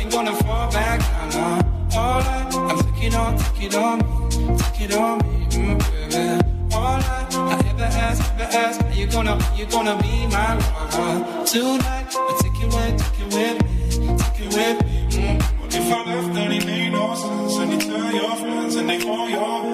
ain't gonna fall back. Nah, nah. All I, I'm taking on, take it on me, take it on me, mm, baby. All I, I ever ask, ever ask, are you gonna, you gonna be my lover tonight? I take it with, take it with me, take it with me. Mm. What if I left and it made no sense? And you tell your friends and they fall your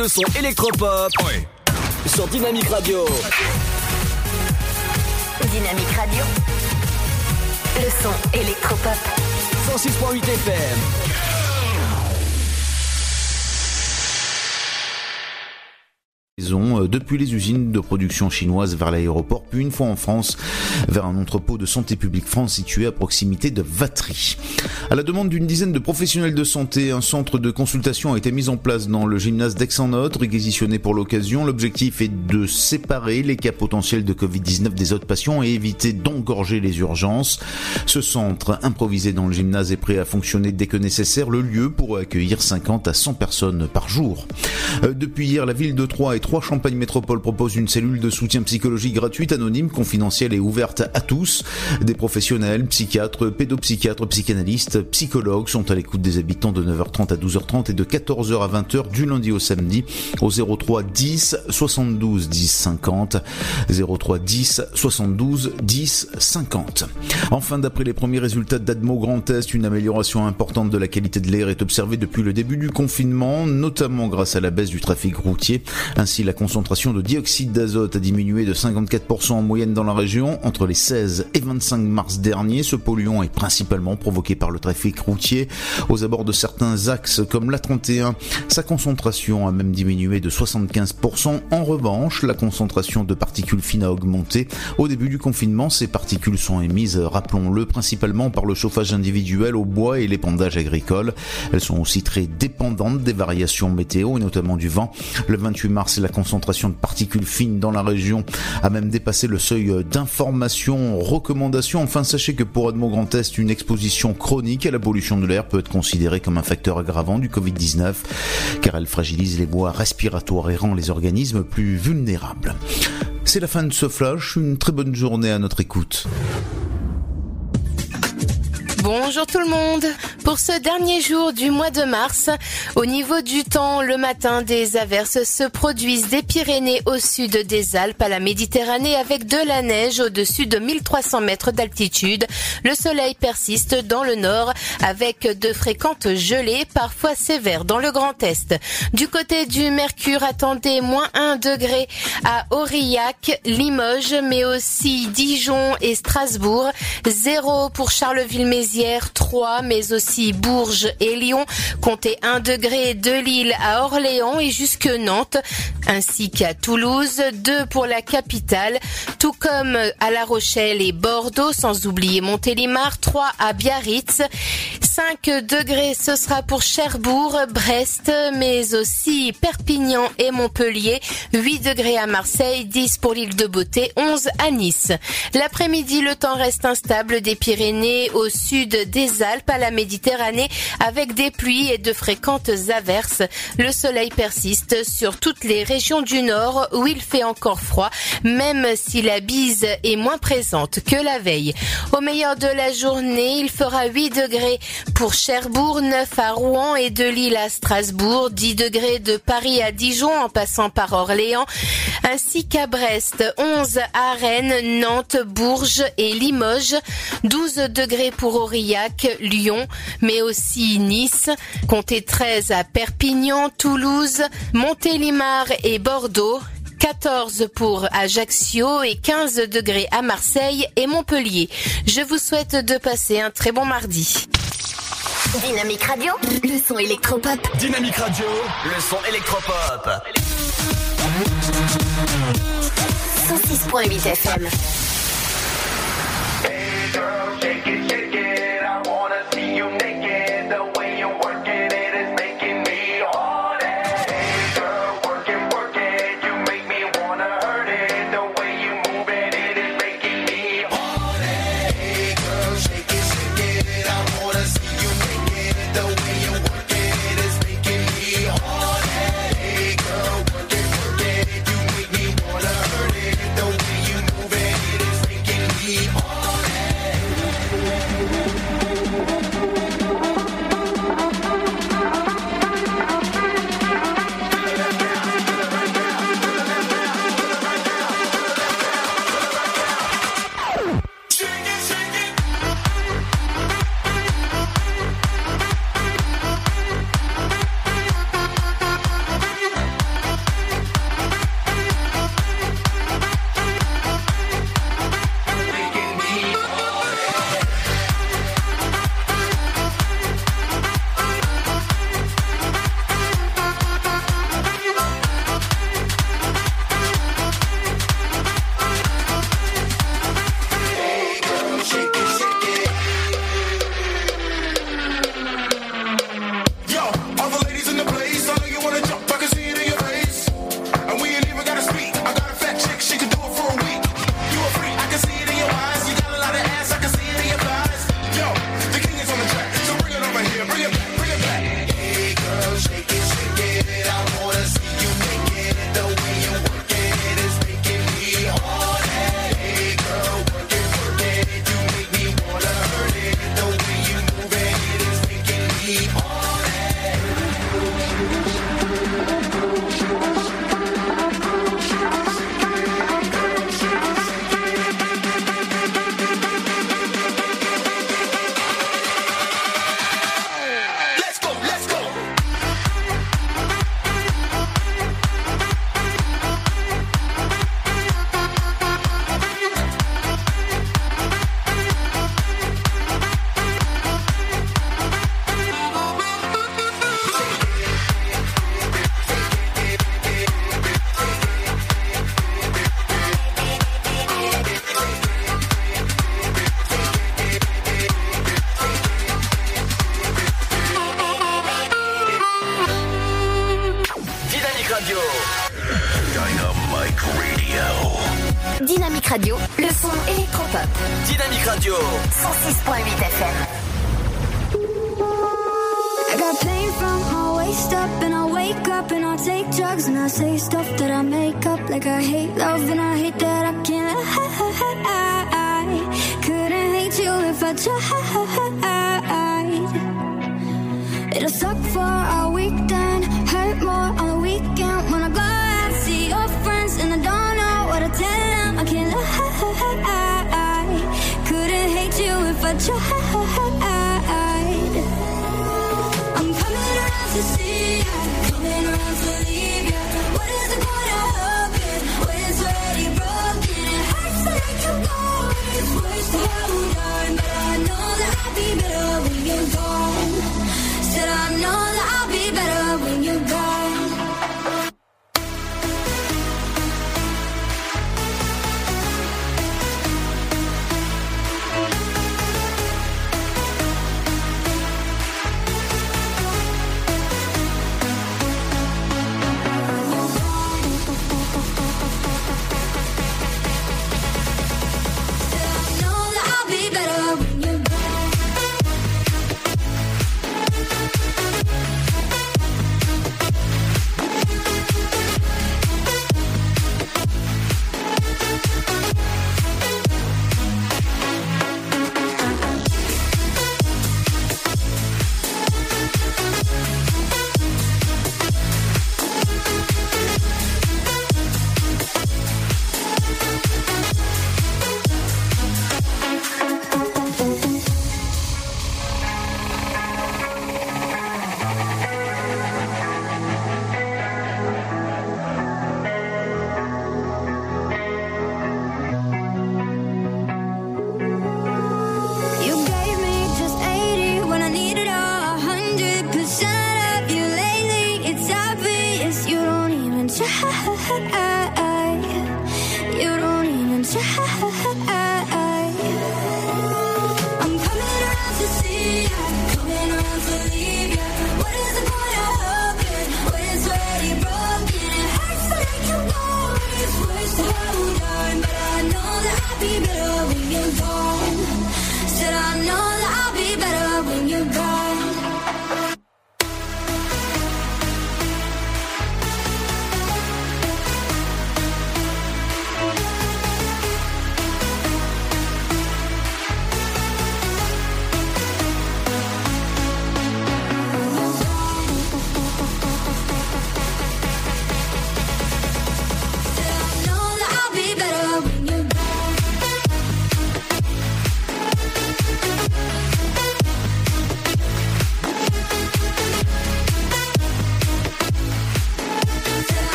le son électropop sur Dynamique Radio. Dynamique Radio. Le son électropop. 106.8 FM. euh, depuis les usines de production chinoises vers l'aéroport, puis une fois en France, vers un entrepôt de santé publique France situé à proximité de Vatry. À la demande d'une dizaine de professionnels de santé, un centre de consultation a été mis en place dans le gymnase d'Aix-en-Othe, réquisitionné pour l'occasion. L'objectif est de séparer les cas potentiels de Covid-19 des autres patients et éviter d'engorger les urgences. Ce centre improvisé dans le gymnase est prêt à fonctionner dès que nécessaire. Le lieu pourrait accueillir 50 à 100 personnes par jour. Euh, Depuis hier, la ville de Troyes et Trois Champagne Métropole proposent une cellule de soutien psychologique gratuite, anonyme, confidentielle et ouverte à tous. Des professionnels, psychiatres, pédopsychiatres, psychanalystes, psychologues sont à l'écoute des habitants de 9h30 à 12h30 et de 14h à 20h du lundi au samedi au 03 10 72 10 50 03 10 72 10 50. Enfin, d'après les premiers résultats d'Admo Grand Est, une amélioration importante de la qualité de l'air est observée depuis le début du confinement, notamment grâce à la baisse du trafic routier. Ainsi, la concentration de dioxyde d'azote a diminué de 54% en moyenne dans la région entre les 16 et 25 mars dernier. Ce polluant est principalement provoqué par le trafic routier aux abords de certains axes comme la 31. Sa concentration a même diminué de 75%. En revanche, la concentration de particules fines a augmenté. Au début du confinement, ces particules sont émises, rappelons-le, principalement par le chauffage individuel au bois et l'épandage agricole. Elles sont aussi très dépendantes des variations météo et notamment du vent. Le 28 mars, la concentration de particules fines dans la région a même dépassé le seuil d'information, recommandation. Enfin, sachez que pour Edmond Grand Est, une exposition chronique à la pollution de l'air peut être considérée comme un facteur aggravant du Covid-19, car elle fragilise les voies respiratoires et rend les organismes plus vulnérables. C'est la fin de ce flash, une très bonne journée à notre écoute. Bonjour tout le monde. Pour ce dernier jour du mois de mars, au niveau du temps, le matin, des averses se produisent des Pyrénées au sud des Alpes à la Méditerranée avec de la neige au-dessus de 1300 mètres d'altitude. Le soleil persiste dans le nord avec de fréquentes gelées, parfois sévères dans le Grand Est. Du côté du Mercure, attendez moins 1 degré à Aurillac, Limoges, mais aussi Dijon et Strasbourg. 0 pour Charleville-Mézières, 3, mais aussi Bourges et Lyon. Comptez 1 degré de Lille à Orléans et jusque Nantes, ainsi qu'à Toulouse. 2 pour la capitale, tout comme à La Rochelle et Bordeaux, sans oublier Montélimar. 3 à Biarritz. 5 degrés, ce sera pour Cherbourg, Brest, mais aussi Perpignan et Montpellier. 8 degrés à Marseille, 10 pour l'île de Beauté, 11 à Nice. L'après-midi, le temps reste instable des Pyrénées au sud des Alpes à la Méditerranée avec des pluies et de fréquentes averses. Le soleil persiste sur toutes les régions du nord où il fait encore froid, même si la bise est moins présente que la veille. Au meilleur de la journée, il fera 8 degrés pour Cherbourg, 9 à Rouen et de Lille à Strasbourg, 10 degrés de Paris à Dijon en passant par Orléans, ainsi qu'à Brest, 11 à Rennes, Nantes, Bourges et Limoges, 12 degrés pour Aurillac, Lyon, mais aussi Nice, comptez 13 à Perpignan, Toulouse, Montélimar et Bordeaux, 14 pour Ajaccio et 15 degrés à Marseille et Montpellier. Je vous souhaite de passer un très bon mardi. Dynamique Radio, le son électropop. Dynamique Radio, le son électropop. 106.8 FM.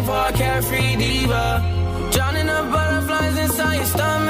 looking for a carefree diva. Drowning the butterflies inside your stomach.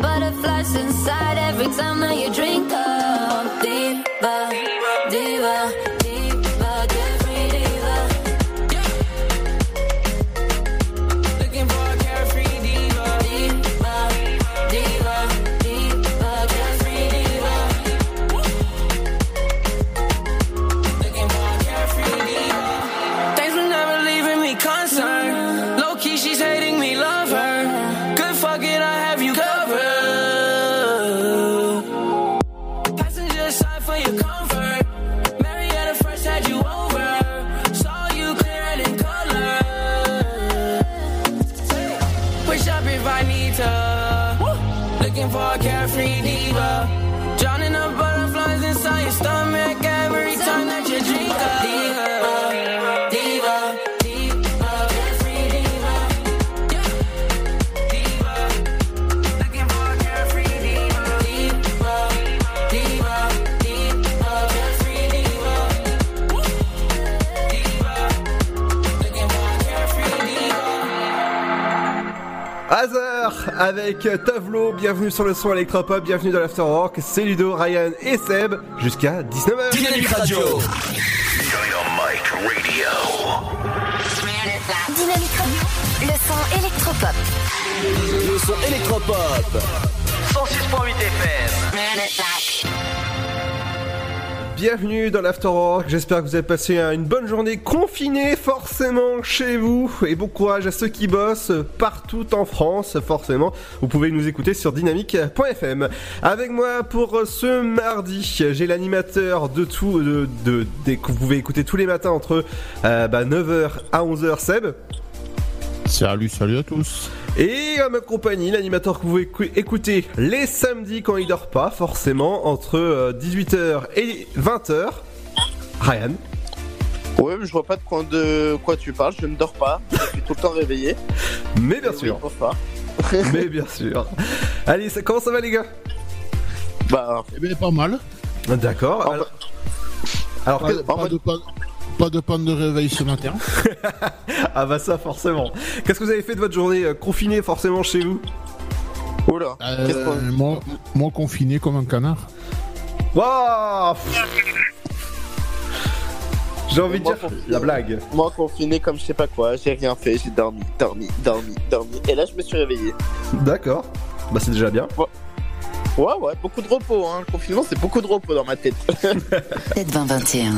butterflies inside every time that you drink up. Diva, diva. Looking for a carefree diva. Drowning the butterflies inside your stomach every time that you drink a diva. Avec Tavlo, bienvenue sur le son électropop, bienvenue dans l'Afterwork, c'est Ludo, Ryan et Seb, jusqu'à 19h. Dynamique Radio. Dynamique Radio, le son électropop. Le son électropop. 106.8 FM. Bienvenue dans l'Afterwork, j'espère que vous avez passé une bonne journée confinée forcément chez vous et bon courage à ceux qui bossent partout en France forcément. Vous pouvez nous écouter sur dynamique.fm. Avec moi pour ce mardi, j'ai l'animateur de tout, de, que vous pouvez écouter tous les matins entre euh, bah, 9h à 11h Seb? Salut, salut à tous. Et à ma compagnie, l'animateur que vous pouvez écou- écouter les samedis quand il dort pas, forcément, entre euh, 18h et 20h. Ryan. Ouais, mais je vois pas de quoi, de quoi tu parles, je ne dors pas, je suis tout le temps réveillé. Mais bien Et sûr. oui, pourquoi Mais bien sûr. Allez, ça, comment ça va les gars? Bah, Eh bien, pas mal. D'accord. Alors, alors Pas, que- pas de, panne, pas de panne de réveil ce matin. ah bah ça forcément. Qu'est-ce que vous avez fait de votre journée euh, confinée forcément chez vous? Oula, Euh, moi, moi, confiné comme un canard. Waouh J'ai envie de dire confiné. la blague. Moi confiné comme je sais pas quoi, j'ai rien fait, j'ai dormi, dormi, dormi, dormi. Et là je me suis réveillé. D'accord. Bah c'est déjà bien. Ouais, ouais, beaucoup de repos, hein. Le confinement c'est beaucoup de repos dans ma tête. 7 20 21.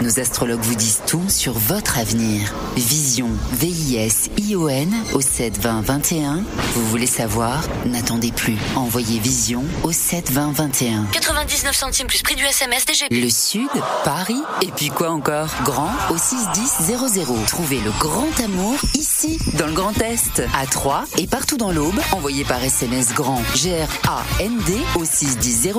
Nos astrologues vous disent tout sur votre avenir. Vision, V-I-S-I-O-N au 7 20 21. Vous voulez savoir? N'attendez plus. Envoyez Vision au 7 20 21. 99 centimes plus prix du SMS DGP. Le Sud, Paris, et puis quoi encore? Grand au 61000. Trouvez le grand amour ici, dans le Grand Est, à Troyes et partout dans l'Aube. Envoyez par SMS grand G-R-A-N-D au 61000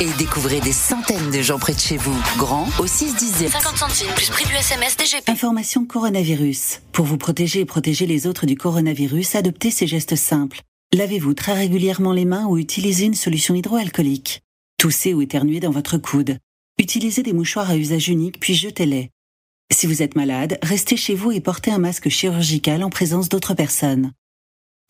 et découvrez des centaines de gens près de chez vous. Grand au 610 50 centimes plus prix du SMS DGP. Information coronavirus. Pour vous protéger et protéger les autres du coronavirus, adoptez ces gestes simples. Lavez-vous très régulièrement les mains ou utilisez une solution hydroalcoolique. Toussez ou éternuez dans votre coude. Utilisez des mouchoirs à usage unique puis jetez-les. Si vous êtes malade, restez chez vous et portez un masque chirurgical en présence d'autres personnes.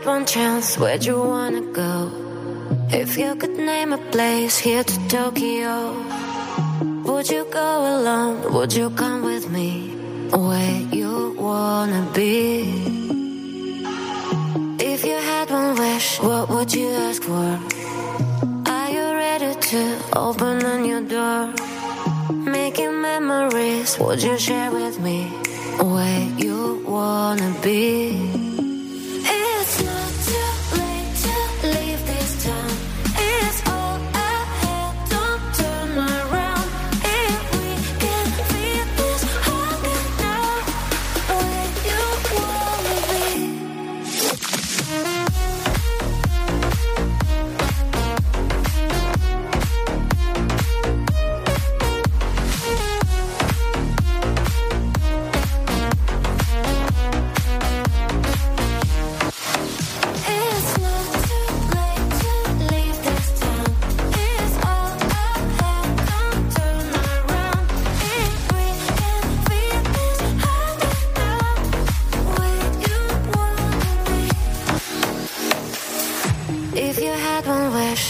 Had one chance, where'd you wanna go? If you could name a place here to Tokyo, would you go alone? Would you come with me? Where you wanna be? If you had one wish, what would you ask for? Are you ready to open on your door? Making memories, would you share with me? where you wanna be. It's not too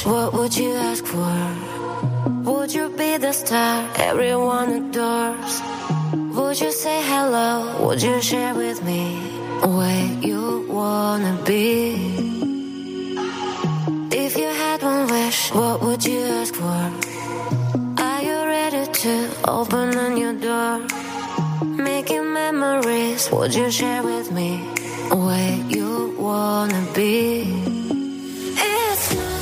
what would you ask for? Would you be the star everyone adores? Would you say hello? Would you share with me where you wanna be? If you had one wish, what would you ask for? Are you ready to open a new door? Making memories, would you share with me where you wanna be? It's not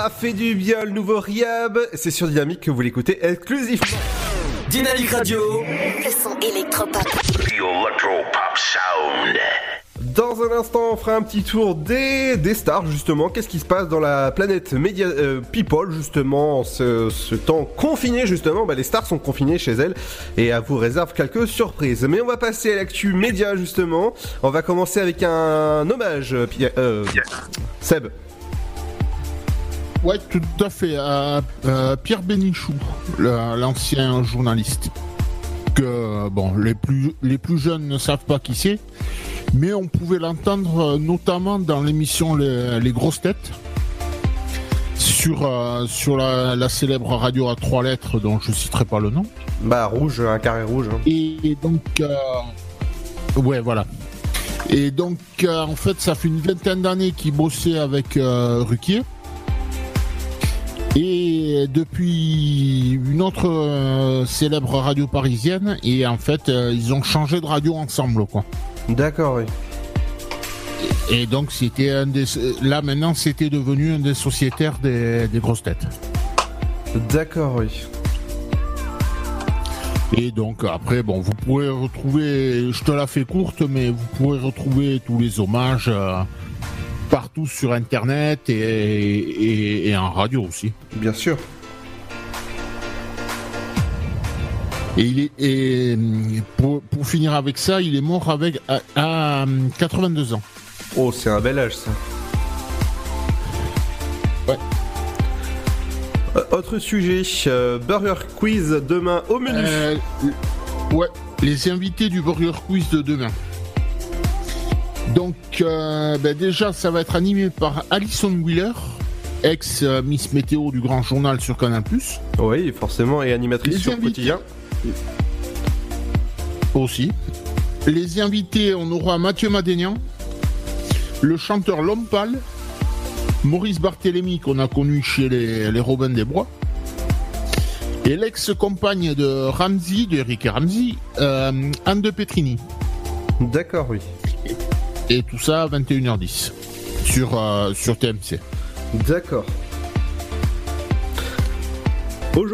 Ça fait du bien le nouveau Riab. C'est sur Dynamique que vous l'écoutez exclusivement. Dynamique Radio. Le son électropop. The Electro Pop Sound. Dans un instant, on fera un petit tour des, des stars, justement. Qu'est-ce qui se passe dans la planète Media euh, People, justement, en ce, ce temps confiné, justement? Bah, les stars sont confinées chez elles et elle vous réserve quelques surprises. Mais on va passer à l'actu média, justement. On va commencer avec un hommage, euh, Pierre- euh, Seb. Ouais, tout à fait. à- à Pierre Bénichou, l'ancien journaliste. Que bon, les plus les plus jeunes ne savent pas qui c'est, mais on pouvait l'entendre euh, notamment dans l'émission les, Les grosses têtes sur euh, sur la, la célèbre radio à trois lettres dont je citerai pas le nom. Bah rouge, un carré rouge. hein. Et donc, euh, ouais, voilà. Et donc, euh, en fait, ça fait une vingtaine d'années qu'il bossait avec euh, Ruquier. Et depuis une autre euh, célèbre radio parisienne, et en fait, euh, ils ont changé de radio ensemble, quoi. D'accord, oui. Et donc, c'était un des. Là, maintenant, c'était devenu un des sociétaires des, des grosses têtes. D'accord, oui. Et donc après, bon, vous pourrez retrouver, je te la fais courte, mais vous pourrez retrouver tous les hommages euh, partout sur Internet et, et- et en radio aussi. Bien sûr. Et, il est, et pour, pour finir avec ça, il est mort avec à, à, hum, 82 ans. Oh, c'est un bel âge, ça. Ouais. Euh, autre sujet, euh, Burger Quiz demain au menu. Euh, ouais, les invités du Burger Quiz de demain. Donc, euh, ben déjà, ça va être animé par Alison Wheeler, ex euh, Miss Météo du Grand Journal sur Canal+. Oui, forcément, et animatrice Les sur invités. quotidien. Aussi. Les invités, on aura Mathieu Madénian, le chanteur L'Homme Pâle, Maurice Barthélémy, qu'on a connu chez les, les Robins des Bois, et l'ex-compagne de Ramsey, de Eric Ramsey, euh, Anne de Petrini. D'accord, oui. Et tout ça à 21h10 sur, euh, sur TMC. D'accord.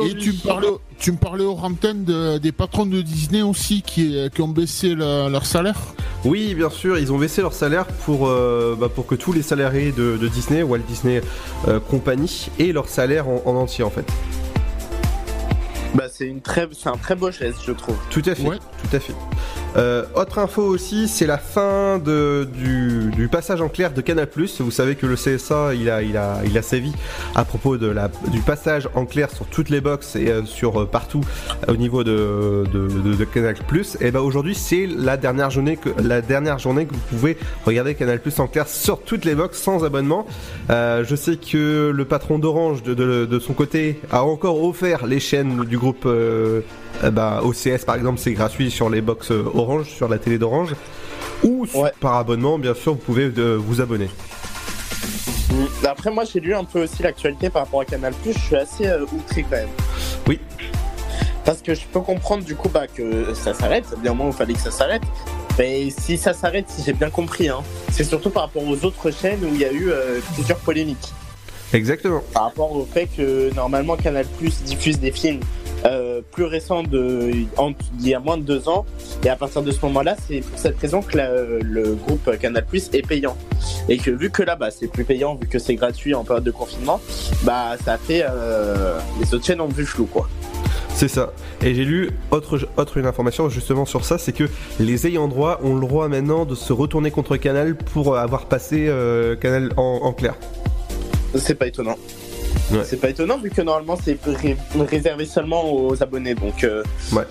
Et tu me parlais, tu me parlais aux antennes de- des patrons de Disney aussi qui, qui ont baissé le- leur salaire? Oui, bien sûr, ils ont baissé leur salaire pour, euh, bah, pour que tous les salariés de, de Disney, Walt Disney euh, Company, aient leur salaire en, en entier en fait. Bah, c'est une très, c'est un très beau geste, je trouve. Tout à fait, tout à fait. Euh, autre info aussi, c'est la fin de, du, du passage en clair de Canal+. Vous savez que le CSA, il a, il a, il a sévi à propos de la, du passage en clair sur toutes les box et euh, sur euh, partout euh, au niveau de, de, de, Canal+. Et ben aujourd'hui, c'est la dernière journée que la dernière journée que vous pouvez regarder Canal+ en clair sur toutes les box sans abonnement. Je sais que le patron d'Orange de, de son côté a encore offert les chaînes du groupe euh, bah, OCS par exemple, c'est gratuit sur les box euh, Orange, sur la télé d'Orange. Ou par abonnement, bien sûr, vous pouvez euh, vous abonner. Mm. Après, moi, j'ai lu un peu aussi l'actualité par rapport à Canal+. Je suis assez euh, outré quand même. Oui. Parce que je peux comprendre du coup bah, que ça s'arrête. Bien au moins, il fallait que ça s'arrête. Mais si ça s'arrête, si j'ai bien compris, hein, c'est surtout par rapport aux autres chaînes où il y a eu euh, plusieurs polémiques. Exactement. Par rapport au fait que normalement Canal diffuse des films euh, plus récents de, en- d'il y a moins de deux ans. Et à partir de ce moment-là, c'est pour cette raison que la- le groupe Canal est payant. Et que vu que là, bah, c'est plus payant, vu que c'est gratuit en période de confinement, bah, ça a fait. euh, les autres chaînes ont vu flou, quoi. C'est ça. Et j'ai lu autre, autre une information justement sur ça, c'est que les ayants droit ont le droit maintenant de se retourner contre Canal pour avoir passé euh, Canal en, en clair. C'est pas étonnant. C'est pas étonnant vu que normalement c'est ré- réservé seulement aux abonnés, donc. euh, Ouais.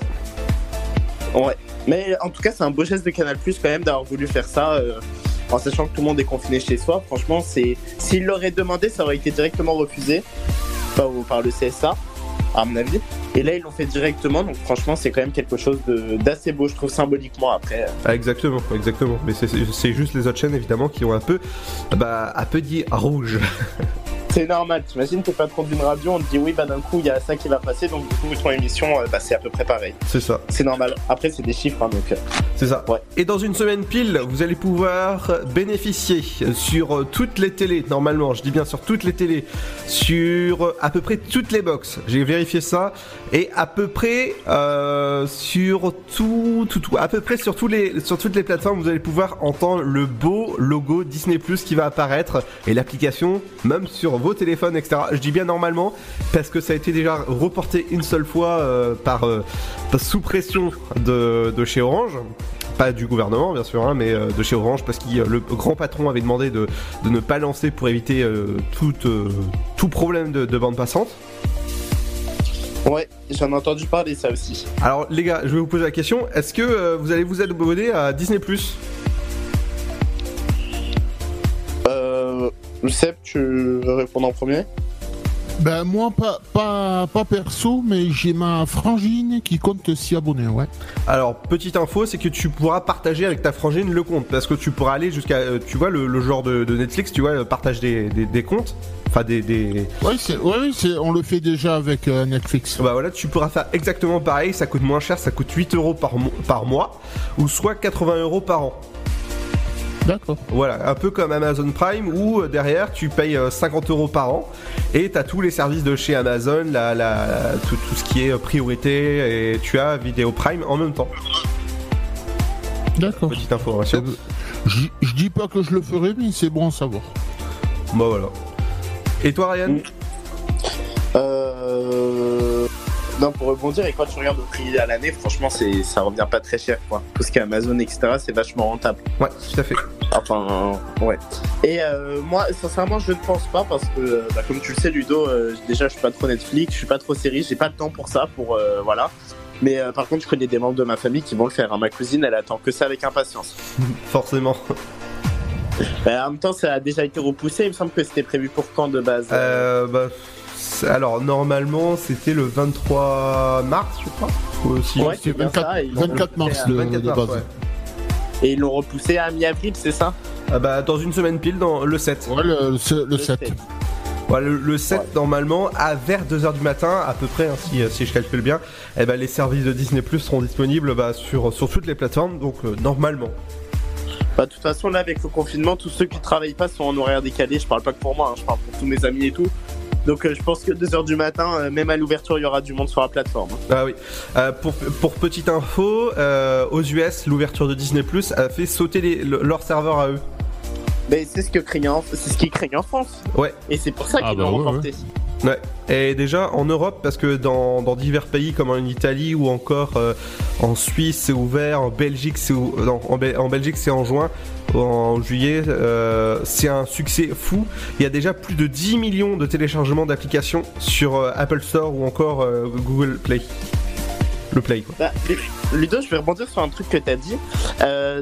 Ouais. Mais en tout cas, c'est un beau geste de Canal Plus quand même d'avoir voulu faire ça. euh, en sachant que tout le monde est confiné chez soi, franchement, c'est s'il l'aurait demandé, ça aurait été directement refusé par, par le CSA, à mon avis. Et là, ils l'ont fait directement, donc franchement, c'est quand même quelque chose d'assez beau, je trouve, symboliquement après. Ah, exactement, exactement. Mais c'est juste les autres chaînes évidemment qui ont un peu, bah, un peu dit rouge. C'est normal, t'imagines, t'es patron d'une radio, on te dit oui, bah d'un coup, il y a ça qui va passer, donc du coup, ton émission, euh, bah, c'est à peu près pareil. C'est ça. C'est normal. Après, c'est des chiffres, hein, donc. euh, C'est ça. Et dans une semaine pile, vous allez pouvoir bénéficier sur euh, toutes les télés, normalement, je dis bien sur toutes les télés, sur à peu près toutes les box. J'ai vérifié ça. Et à peu près euh, sur tout, tout, tout, à peu près sur tous les, sur toutes les plateformes, vous allez pouvoir entendre le beau logo Disney Plus qui va apparaître et l'application, même sur vos téléphones, etc. Je dis bien normalement parce que ça a été déjà reporté une seule fois euh, par, euh, par- sous pression de, de chez Orange pas du gouvernement bien sûr, hein, mais euh, de chez Orange parce que le grand patron avait demandé de, de ne pas lancer pour éviter euh, tout, tout problème de, de bande passante. Ouais, j'en ai entendu parler, ça aussi. Alors les gars, je vais vous poser la question, est-ce que vous allez vous abonner à Disney Seb, tu veux répondre en premier? Ben moi pas, pas, pas perso, mais j'ai ma frangine qui compte s'y abonner, ouais. Alors, petite info, c'est que tu pourras partager avec ta frangine le compte, parce que tu pourras aller jusqu'à, euh, tu vois, le, le genre de, de Netflix, tu vois, le partage des, des, des comptes, enfin des... des... Ouais, c'est, ouais, oui, c'est, on le fait déjà avec euh, Netflix. Bah voilà, tu pourras faire exactement pareil, ça coûte moins cher, ça coûte 8 euros par, mo- par mois, ou soit 80 euros par an. D'accord. Voilà, un peu comme Amazon Prime où euh, derrière tu payes euh, 50 euros par an et t'as tous les services de chez Amazon, la, la, tout, tout ce qui est euh, priorité et tu as Vidéo Prime en même temps. D'accord. Petite information. Je je dis pas que je le ferai, mais c'est bon à savoir. Bah voilà. Et toi Ryan? Euh. Non, pour rebondir, et quand tu regardes au prix à l'année, franchement, c'est, ça revient pas très cher, quoi. Tout ce qui est Amazon, etc., c'est vachement rentable. Ouais, tout à fait. Enfin, ouais. Et euh, moi, sincèrement, je ne pense pas parce que, euh, bah, comme tu le sais, Ludo, euh, déjà, je suis pas trop Netflix, je suis pas trop série, j'ai pas le temps pour ça, pour euh, voilà. Mais par contre, je connais des membres de ma famille qui vont le faire. hein. Ma cousine, elle attend que ça avec impatience. Forcément. Bah, en même temps, ça a déjà été repoussé. Il me semble que c'était prévu pour quand de base? Euh, bah, alors normalement c'était le 23 mars je crois. Ou si- Ouais, c'est bien ça, et ils l'ont 24 repoussé mars, à- le- 24 de mars, ouais. Et ils l'ont repoussé à mi-avril, c'est ça? Ah bah dans une semaine pile dans le 7. Ouais, le, le, le 7. Ouais, le, le 7 normalement à vers 2h du matin à peu près hein, si, si je calcule bien eh ben, les services de Disney Plus seront disponibles bah, sur, sur toutes les plateformes donc euh, normalement Bah, de toute façon, là, avec le confinement, tous ceux qui travaillent pas sont en horaire décalé. Je parle pas que pour moi, hein, je parle pour tous mes amis et tout. Donc, euh, je pense que 2h du matin, euh, même à l'ouverture, il y aura du monde sur la plateforme. Ah oui. Euh, pour, pour petite info, euh, aux US, l'ouverture de Disney Plus a fait sauter les- le- leur serveur à eux. Mais c'est ce que craignent, en- c'est ce qu'ils craignent en France. Ouais. Et c'est pour ça Ah qu'ils bah l'ont ouais, remporté. Ouais. Et déjà en Europe, parce que dans, dans divers pays comme en Italie ou encore euh, en Suisse c'est ouvert, en Belgique c'est en Belgique c'est en juin, en juillet euh, c'est un succès fou. Il y a déjà plus de 10 millions de téléchargements d'applications sur euh, Apple Store ou encore euh, Google Play. Le Play quoi. Bah, Lu- Ludo, je vais rebondir sur un truc que tu as dit.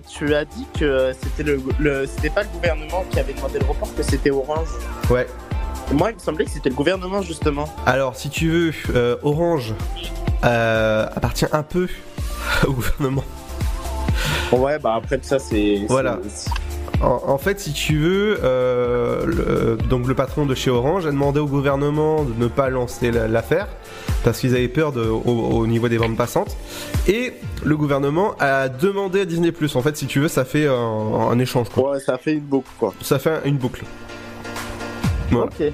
Tu as dit que c'était le, le c'était pas le gouvernement qui avait demandé le report, que c'était Orange. Ouais. Moi, il me semblait que c'était le gouvernement justement. Alors, si tu veux, euh, Orange appartient un peu au gouvernement. Ouais, bah après ça, c'est. Voilà. En, en fait, si tu veux, euh, le, donc le patron de chez Orange a demandé au gouvernement de ne pas lancer la- l'affaire parce qu'ils avaient peur de, au, au niveau des ventes passantes. Et le gouvernement a demandé à Disney Plus. En fait, si tu veux, ça fait un, un échange. Quoi. Ouais, ça fait une boucle quoi. Ça fait une boucle. Voilà. Ok.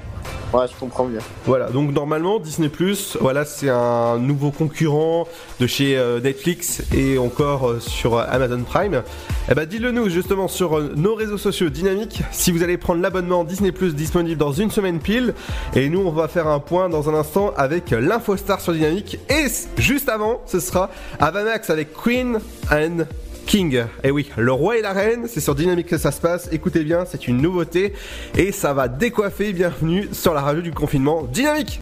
Ouais, je comprends bien. Voilà, donc normalement Disney voilà, c'est un nouveau concurrent de chez euh, Netflix et encore euh, sur euh, Amazon Prime. Eh ben dis-le nous justement sur nos réseaux sociaux dynamiques si vous allez prendre l'abonnement Disney disponible dans une semaine pile. Et nous on va faire un point dans un instant avec l'infostar sur Dynamique. Et juste avant, ce sera Avamax avec Queen and King. Et oui, le roi et la reine, c'est sur Dynamique que ça se passe. Écoutez bien, c'est une nouveauté et ça va décoiffer. Bienvenue sur la radio du confinement Dynamique.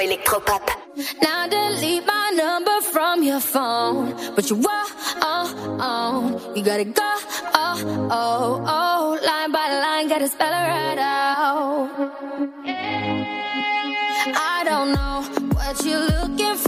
Électropop. Now delete my number from your phone. But you on, you gotta go. Oh, oh, oh. Line by line, gotta spell it right out. I don't know what you're looking for,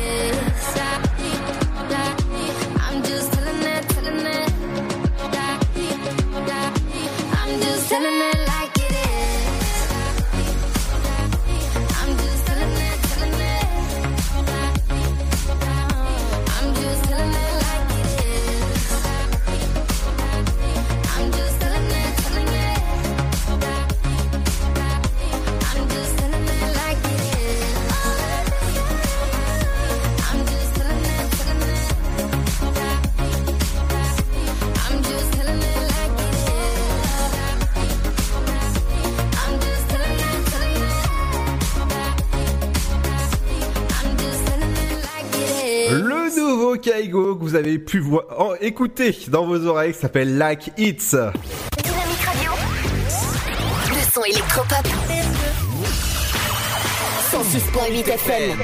Nouveau Kaigo que vous avez pu voir, en- écouter dans vos oreilles s'appelle Like It's. Dynamique Radio. Le son électropop. 106.8 FM.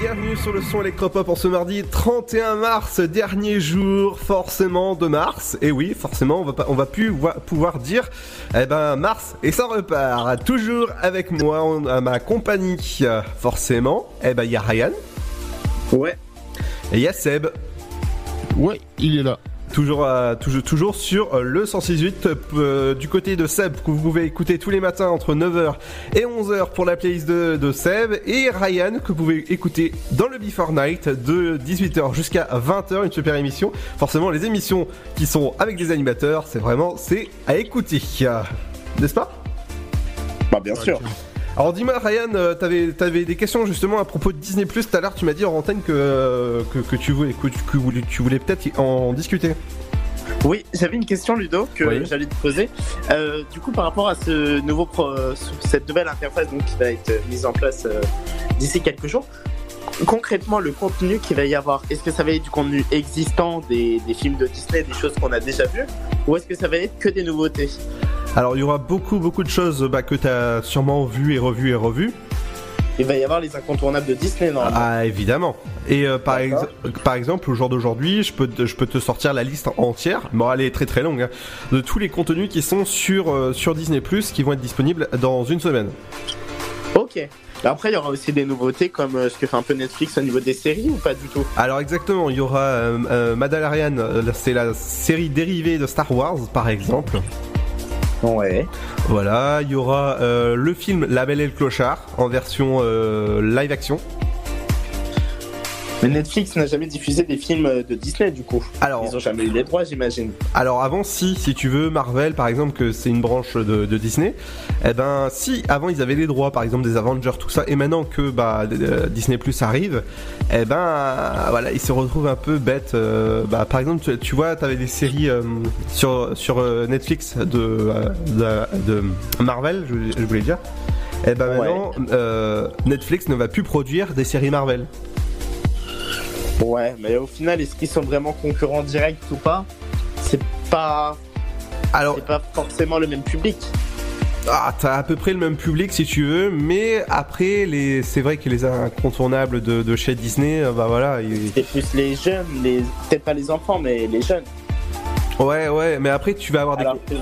Bienvenue sur le son électropop en ce mardi 31 mars, dernier jour forcément de mars. Et oui, forcément, on va pas, on va plus voi- pouvoir dire, eh ben mars et ça repart. Toujours avec moi, on- à ma compagnie, forcément. Eh ben il y a Ryan. Ouais. Et il y a Seb. Ouais, il est là. Toujours, euh, toujours, toujours sur euh, le 168 euh, du côté de Seb que vous pouvez écouter tous les matins entre 9h et 11h pour la playlist de, de Seb et Ryan que vous pouvez écouter dans le Before Night de 18h jusqu'à 20h une super émission. Forcément les émissions qui sont avec des animateurs c'est vraiment c'est à écouter. N'est-ce pas? Bah bien sûr. Alors dis-moi Ryan, euh, t'avais avais des questions justement à propos de Disney Plus tout à l'heure, tu m'as dit en antenne que, euh, que, que tu voulais, que, tu- que voulais- tu voulais peut-être en discuter. Oui, j'avais une question Ludo que Oui. j'allais te poser. Euh, du coup, par rapport à ce nouveau pro- cette nouvelle interface donc, qui va être mise en place euh, d'ici quelques jours, concrètement, le contenu qu'il va y avoir, est-ce que ça va être du contenu existant des, des films de Disney, des choses qu'on a déjà vues, ou est-ce que ça va être que des nouveautés? Alors il y aura beaucoup beaucoup de choses bah, que tu as sûrement vues et revues et revues. Il va y avoir les incontournables de Disney, normalement. Ah évidemment. Et euh, par, ex- D'accord. par exemple au jour d'aujourd'hui, je peux, te- je peux te sortir la liste entière, bon elle est très très longue, hein, de tous les contenus qui sont sur, euh, sur Disney ⁇ qui vont être disponibles dans une semaine. Ok. Après, il y aura aussi des nouveautés comme euh, ce que fait un peu Netflix au niveau des séries ou pas du tout? Alors exactement, il y aura euh, euh, Mandalorian, c'est la série dérivée de Star Wars par exemple. Ouais. Voilà, il y aura euh, le film La Belle et le Clochard en version euh, live action. Mais Netflix n'a jamais diffusé des films euh, de Disney du coup. Alors, Ils ont jamais eu les droits, j'imagine. Alors avant, si, si tu veux, Marvel, par exemple, que c'est une branche de, de Disney, eh ben, si avant ils avaient les droits, par exemple des Avengers, tout ça, et maintenant que bah, euh, Disney Plus arrive, eh ben, euh, voilà, ils se retrouvent un peu bêtes. euh, bah, par exemple, tu, tu vois, t'avais des séries euh, sur sur Netflix de, de, de Marvel, je, je voulais dire. Eh ben maintenant, euh, Netflix ne va plus produire des séries Marvel. Ouais, mais au final, est-ce qu'ils sont vraiment concurrents directs ou pas? C'est pas. Alors. C'est pas forcément le même public. Ah, t'as à peu près le même public si tu veux, mais après, les... c'est vrai que les incontournables de, de chez Disney, euh, bah voilà. ils- C'est plus les jeunes, les... peut-être pas les enfants, mais les jeunes. Ouais, ouais, mais après, tu vas avoir des. Que-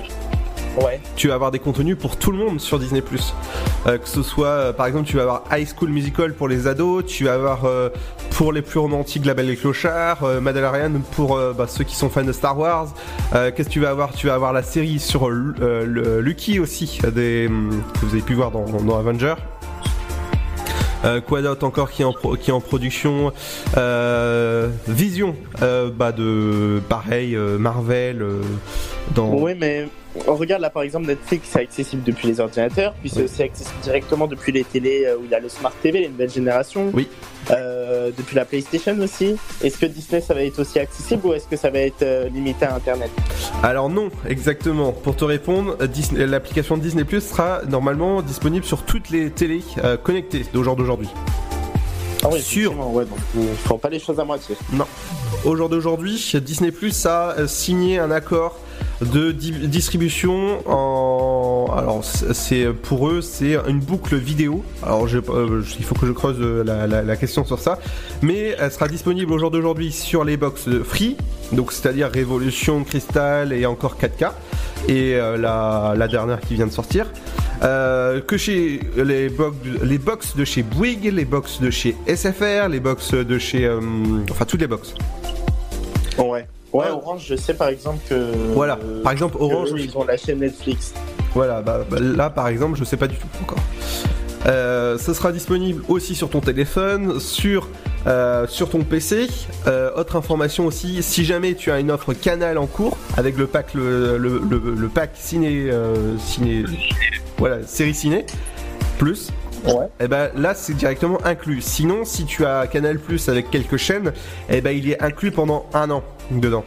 Ouais. tu vas avoir des contenus pour tout le monde sur Disney+. Euh, que ce soit, euh, par exemple, tu vas avoir High School Musical pour les ados, tu vas avoir euh, pour les plus romantiques La Belle et Clochard, Mandalorian pour bah, ceux qui sont fans de Star Wars. Qu'est-ce que tu vas avoir? Tu vas avoir la série sur le- Lucky aussi, des, hum, que vous avez pu voir dans, dans Avenger. Euh, quoi d'autre encore qui est en, pro- qui est en production? Euh, Vision, euh, bah de pareil Marvel dans Oui, mais on regarde là par exemple Netflix, c'est accessible depuis les ordinateurs, puis c'est aussi accessible directement depuis les télés euh, où il y a le Smart TV, les nouvelles générations. Oui. Euh, depuis la PlayStation aussi. Est-ce que Disney ça va être aussi accessible ou est-ce que ça va être euh, limité à Internet? Alors non, exactement. Pour te répondre, l'application Disney Plus sera normalement disponible sur toutes les télés euh, connectées au jour d'aujourd'hui. Ah oui, sur. Ouais, donc ils font pas les choses à moitié. Non. Au jour d'aujourd'hui, Disney Plus a signé un accord de di- distribution en. Alors, c'est pour eux, c'est une boucle vidéo. Alors, euh, il faut que je creuse euh, la, question sur ça. Mais elle sera disponible au jour d'aujourd'hui sur les box Free, donc c'est-à-dire Révolution, Crystal et encore 4K. Et euh, la, dernière qui vient de sortir. Que chez les, box, les box de chez Bouygues, les box de chez SFR, les box de chez. enfin, toutes les box. Ouais. Ouais, Orange, je sais par exemple que. Voilà, par exemple, Orange- eux, ils ont la chaîne Netflix. Voilà, bah, bah, là par exemple, je sais pas du tout encore. Euh, ce sera disponible aussi sur ton téléphone, sur, euh, sur ton PC. Euh, autre information aussi, si jamais tu as une offre Canal en cours avec le pack le, le, le- le pack ciné, euh, ciné, voilà, série ciné plus. Et ben là c'est directement inclus. Sinon, si tu as Canal Plus avec quelques chaînes, et ben il est inclus pendant un an dedans.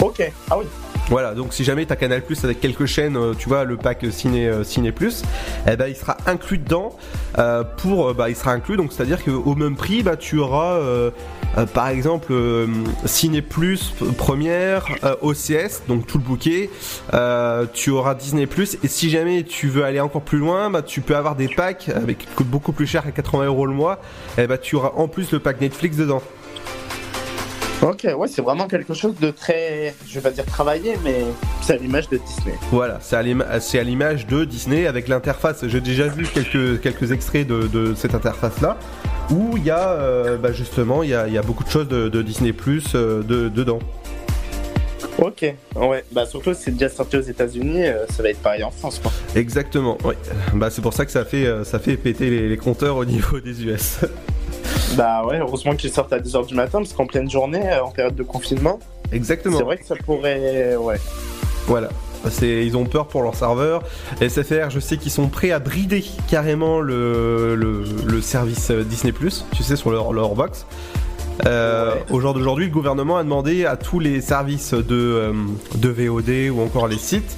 Ok. Ah oui. Voilà, donc si jamais t'as Canal Plus avec quelques chaînes, euh, tu vois, le pack Ciné, euh, Ciné Plus, eh ben il sera inclus dedans euh, pour, bah il sera inclus, donc c'est à dire qu'au même prix, bah tu auras par exemple Ciné Plus première, OCS, donc tout le bouquet, tu auras Disney Plus, et si jamais tu veux aller encore plus loin, bah tu peux avoir des packs avec qui coûtent beaucoup plus cher à 80 euros le mois, et bah tu auras en plus le pack Netflix dedans. Ok, ouais, c'est vraiment quelque chose de très. Je vais pas dire travaillé, mais c'est à l'image de Disney. Voilà, c'est à l'image de Disney avec l'interface. J'ai déjà vu quelques, quelques extraits de, de cette interface-là, où il y a euh, bah, justement il y a, y a beaucoup de choses de, de Disney Plus euh, de, dedans. Ok, ouais, bah surtout si c'est déjà sorti aux États-Unis, euh, ça va être pareil en France, quoi. Exactement, oui. Bah, c'est pour ça que ça fait, ça fait péter les, les compteurs au niveau des US. Bah ouais, heureusement qu'ils sortent à 10h du matin, parce qu'en pleine journée, euh, en période de confinement, Exactement. c'est vrai que ça pourrait. Ouais. Voilà. Ils ont peur pour leur serveur. SFR, je sais qu'ils sont prêts à brider carrément le, le, le service euh, Disney tu sais, sur leur, leur box. Euh, Au jour d'aujourd'hui, le gouvernement a demandé à tous les services de, euh, de VOD ou encore les sites,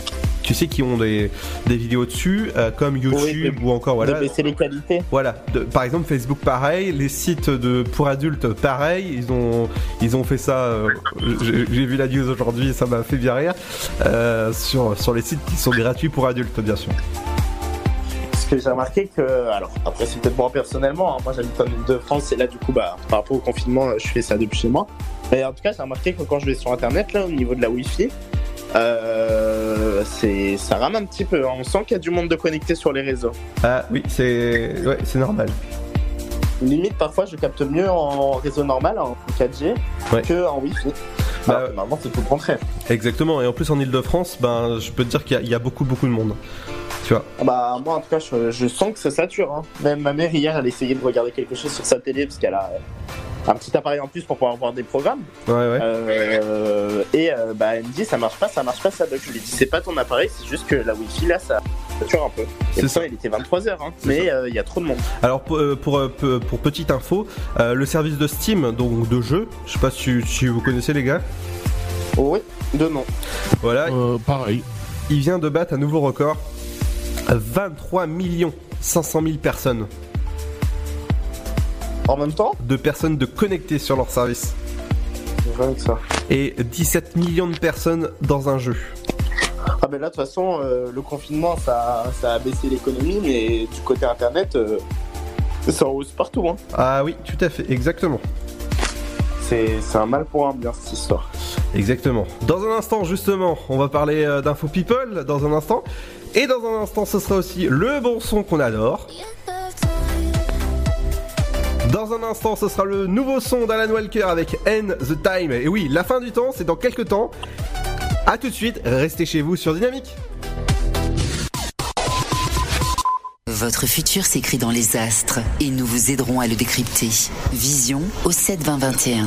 tu sais, qui ont des, des vidéos dessus, euh, comme YouTube ou encore voilà. De baisser les qualités. Voilà, de- par exemple Facebook pareil, les sites de pour adultes pareil, ils ont ils ont fait ça. euh, j'ai vu la news aujourd'hui, ça m'a fait bien rire euh, sur sur les sites qui sont gratuits pour adultes bien sûr. Parce que j'ai remarqué que, alors après c'est peut-être moi personnellement, hein, moi j'habite en Ile-de-France et là du coup bah par rapport au confinement je fais ça depuis chez moi. Mais en tout cas j'ai remarqué que quand je vais sur internet là au niveau de la Wi-Fi, euh, c'est ça rame un petit peu. hein. On sent qu'il y a du monde de connecté sur les réseaux. Ah oui, c'est ouais, c'est normal. Limite parfois je capte mieux en réseau normal en 4G Ouais. que en Wi-Fi. Bah, Alors que normalement c'est tout le contraire. Exactement, et en plus en Ile-de-France, ben je peux te dire qu'il y, a- il y a beaucoup beaucoup de monde. Tu vois. Bah moi en tout cas je, je sens que ça sature. Hein. Même ma mère hier elle essayait de regarder quelque chose sur sa télé parce qu'elle a euh, un petit appareil en plus pour pouvoir voir des programmes. Ouais ouais. Euh, et euh, bah elle me dit ça marche pas, ça marche pas, ça bug. Je lui dis c'est pas ton appareil, c'est juste que la wifi là ça sature un peu. Et ça il était 23h hein, mais euh, il y a trop de monde. Alors pour, pour, pour petite info, euh, le service de Steam, donc de jeu, je sais pas si, si vous connaissez les gars. Oui, de nom. Voilà. pareil. Il vient de battre un nouveau record. 23 millions 500 000 personnes. En même temps De personnes de connectées sur leur service. Rien que ça. Et 17 millions de personnes dans un jeu. Ah ben là de toute façon euh, le confinement ça, ça a baissé l'économie mais du côté internet euh, ça hausse partout. Hein. Ah oui, tout à fait, exactement. C'est c'est un mal pour un bien cette histoire. Exactement. Dans un instant, justement, on va parler euh, d'info people dans un instant. Et dans un instant, ce sera aussi le bon son qu'on adore. Dans un instant, ce sera le nouveau son d'Alan Walker avec End the Time. Et oui, la fin du temps, c'est dans quelques temps. A tout de suite, restez chez vous sur Dynamique. Votre futur s'écrit dans les astres et nous vous aiderons à le décrypter. Vision au 72021.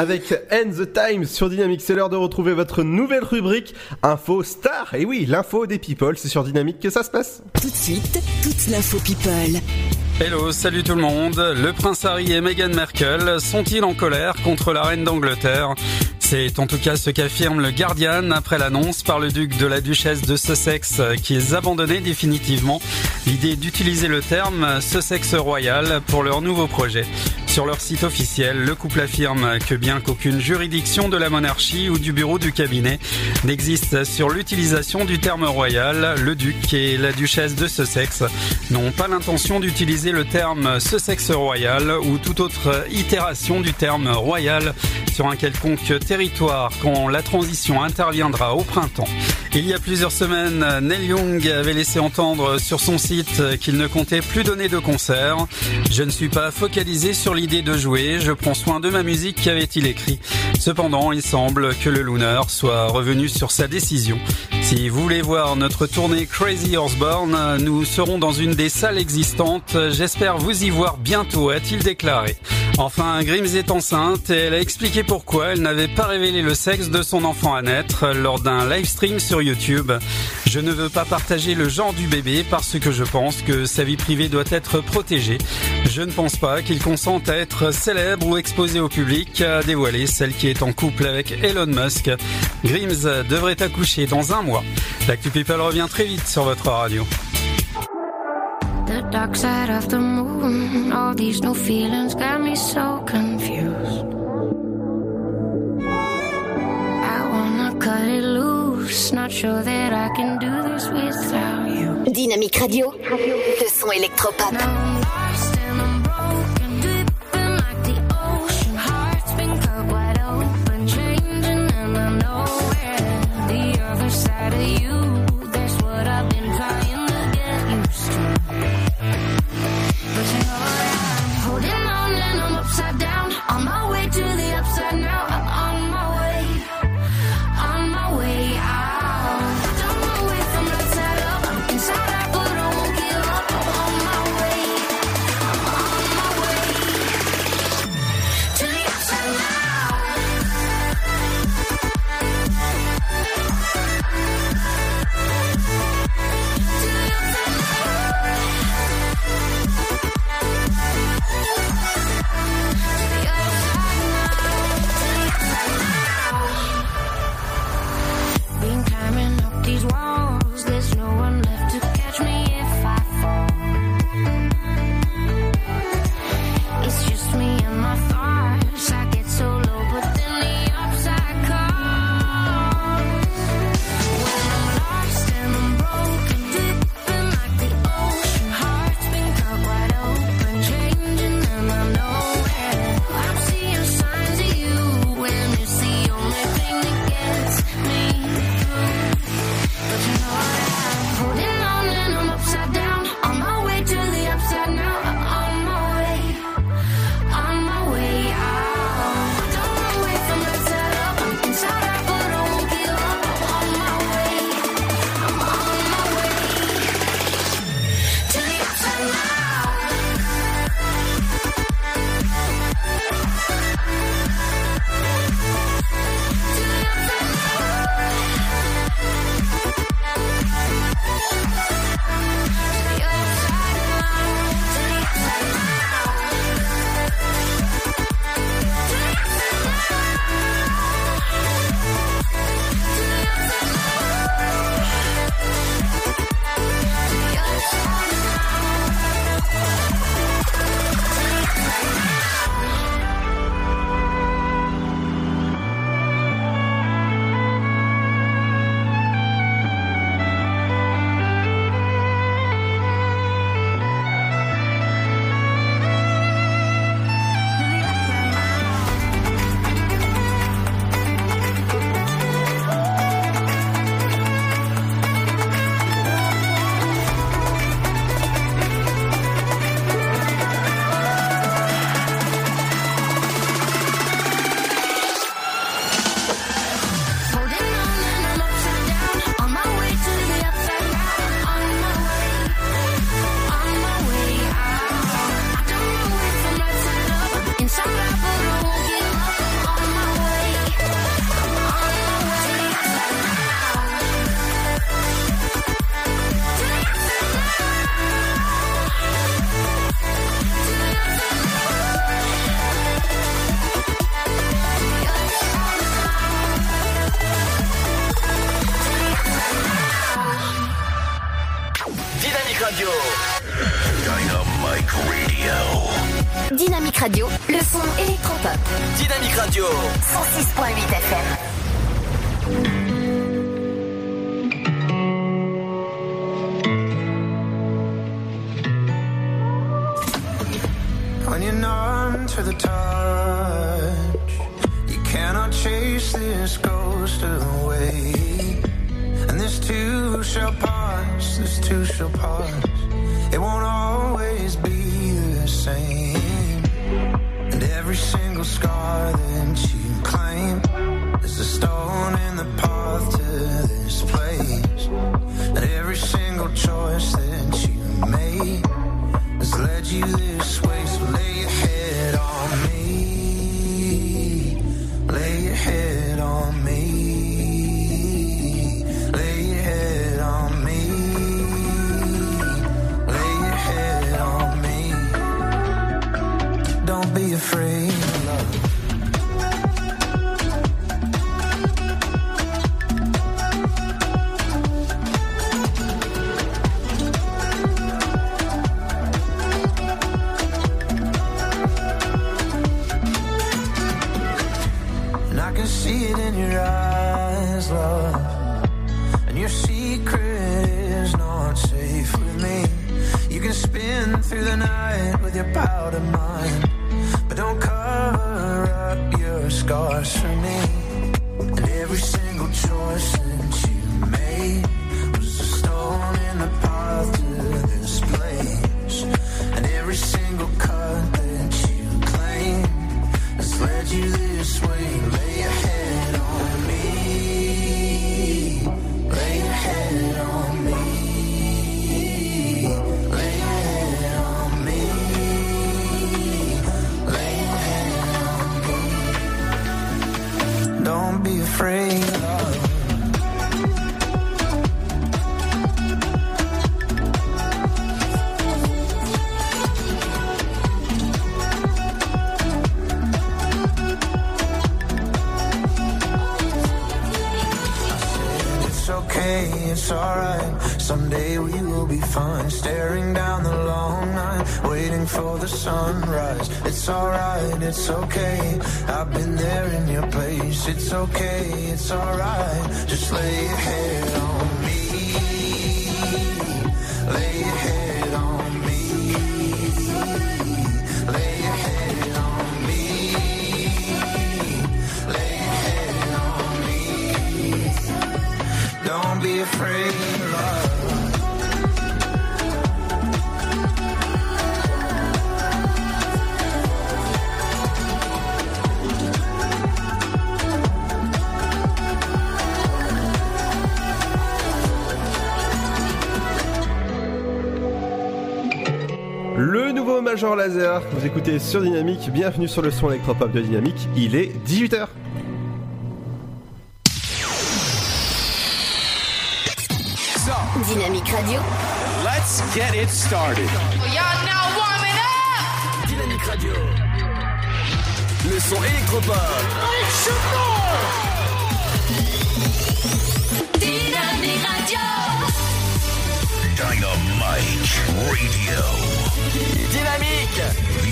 avec End the Time sur Dynamique. C'est l'heure de retrouver votre nouvelle rubrique Info Star. Et oui, l'info des people, c'est sur Dynamique que ça se passe. Tout de suite, toute l'info people. Hello, salut tout le monde. Le prince Harry et Meghan Merkel sont-ils en colère contre la reine d'Angleterre? C'est en tout cas ce qu'affirme le Guardian après l'annonce par le duc de la duchesse de Sussex qu'ils abandonnaient définitivement l'idée d'utiliser le terme Sussex royal pour leur nouveau projet. Sur leur site officiel, le couple affirme que bien qu'aucune juridiction de la monarchie ou du bureau du cabinet n'existe sur l'utilisation du terme royal, le duc et la duchesse de Sussex n'ont pas l'intention d'utiliser le terme Sussex royal ou toute autre itération du terme royal sur un quelconque territoire quand la transition interviendra au printemps. Il y a plusieurs semaines, Neil Young avait laissé entendre sur son site qu'il ne comptait plus donner de concerts. Je ne suis pas focalisé sur l'idée de jouer, je prends soin de ma musique, qu'avait-il écrit. Cependant, il semble que le Looner soit revenu sur sa décision. Si vous voulez voir notre tournée Crazy Horseborn, nous serons dans une des salles existantes. J'espère vous y voir bientôt, a-t-il déclaré. Enfin, Grims est enceinte et elle a expliqué pourquoi elle n'avait pas révélé le sexe de son enfant à naître lors d'un live stream sur YouTube. Je ne veux pas partager le genre du bébé parce que je pense que sa vie privée doit être protégée. Je ne pense pas qu'il consente à être célèbre ou exposé au public, à dévoiler celle qui est en couple avec Elon Musk. Grims devrait accoucher dans un mois. L'actu People revient très vite sur votre radio. The dark side of the moon. All these new feelings got me so confused. I wanna cut it loose. Not sure that I can do this without you. Dynamique Radio, le son électropop. Dynamique Radio, le son électropop. Dynamique Radio. 106.8 FM. When you're numb to the touch, you cannot chase this ghost away. And this too shall pass, this too shall pass. It won't always every single scar that you claim is a stone in the path to this place. And every single choice that you made has led you écoutez sur Dynamique, bienvenue sur le son électropop de Dynamique, il est 18h. Dynamique Radio. Let's get it started. Y'all now warming up. Dynamique Radio. Le son électropop. Dynamique Radio. Dynamite Radio. Dynamique.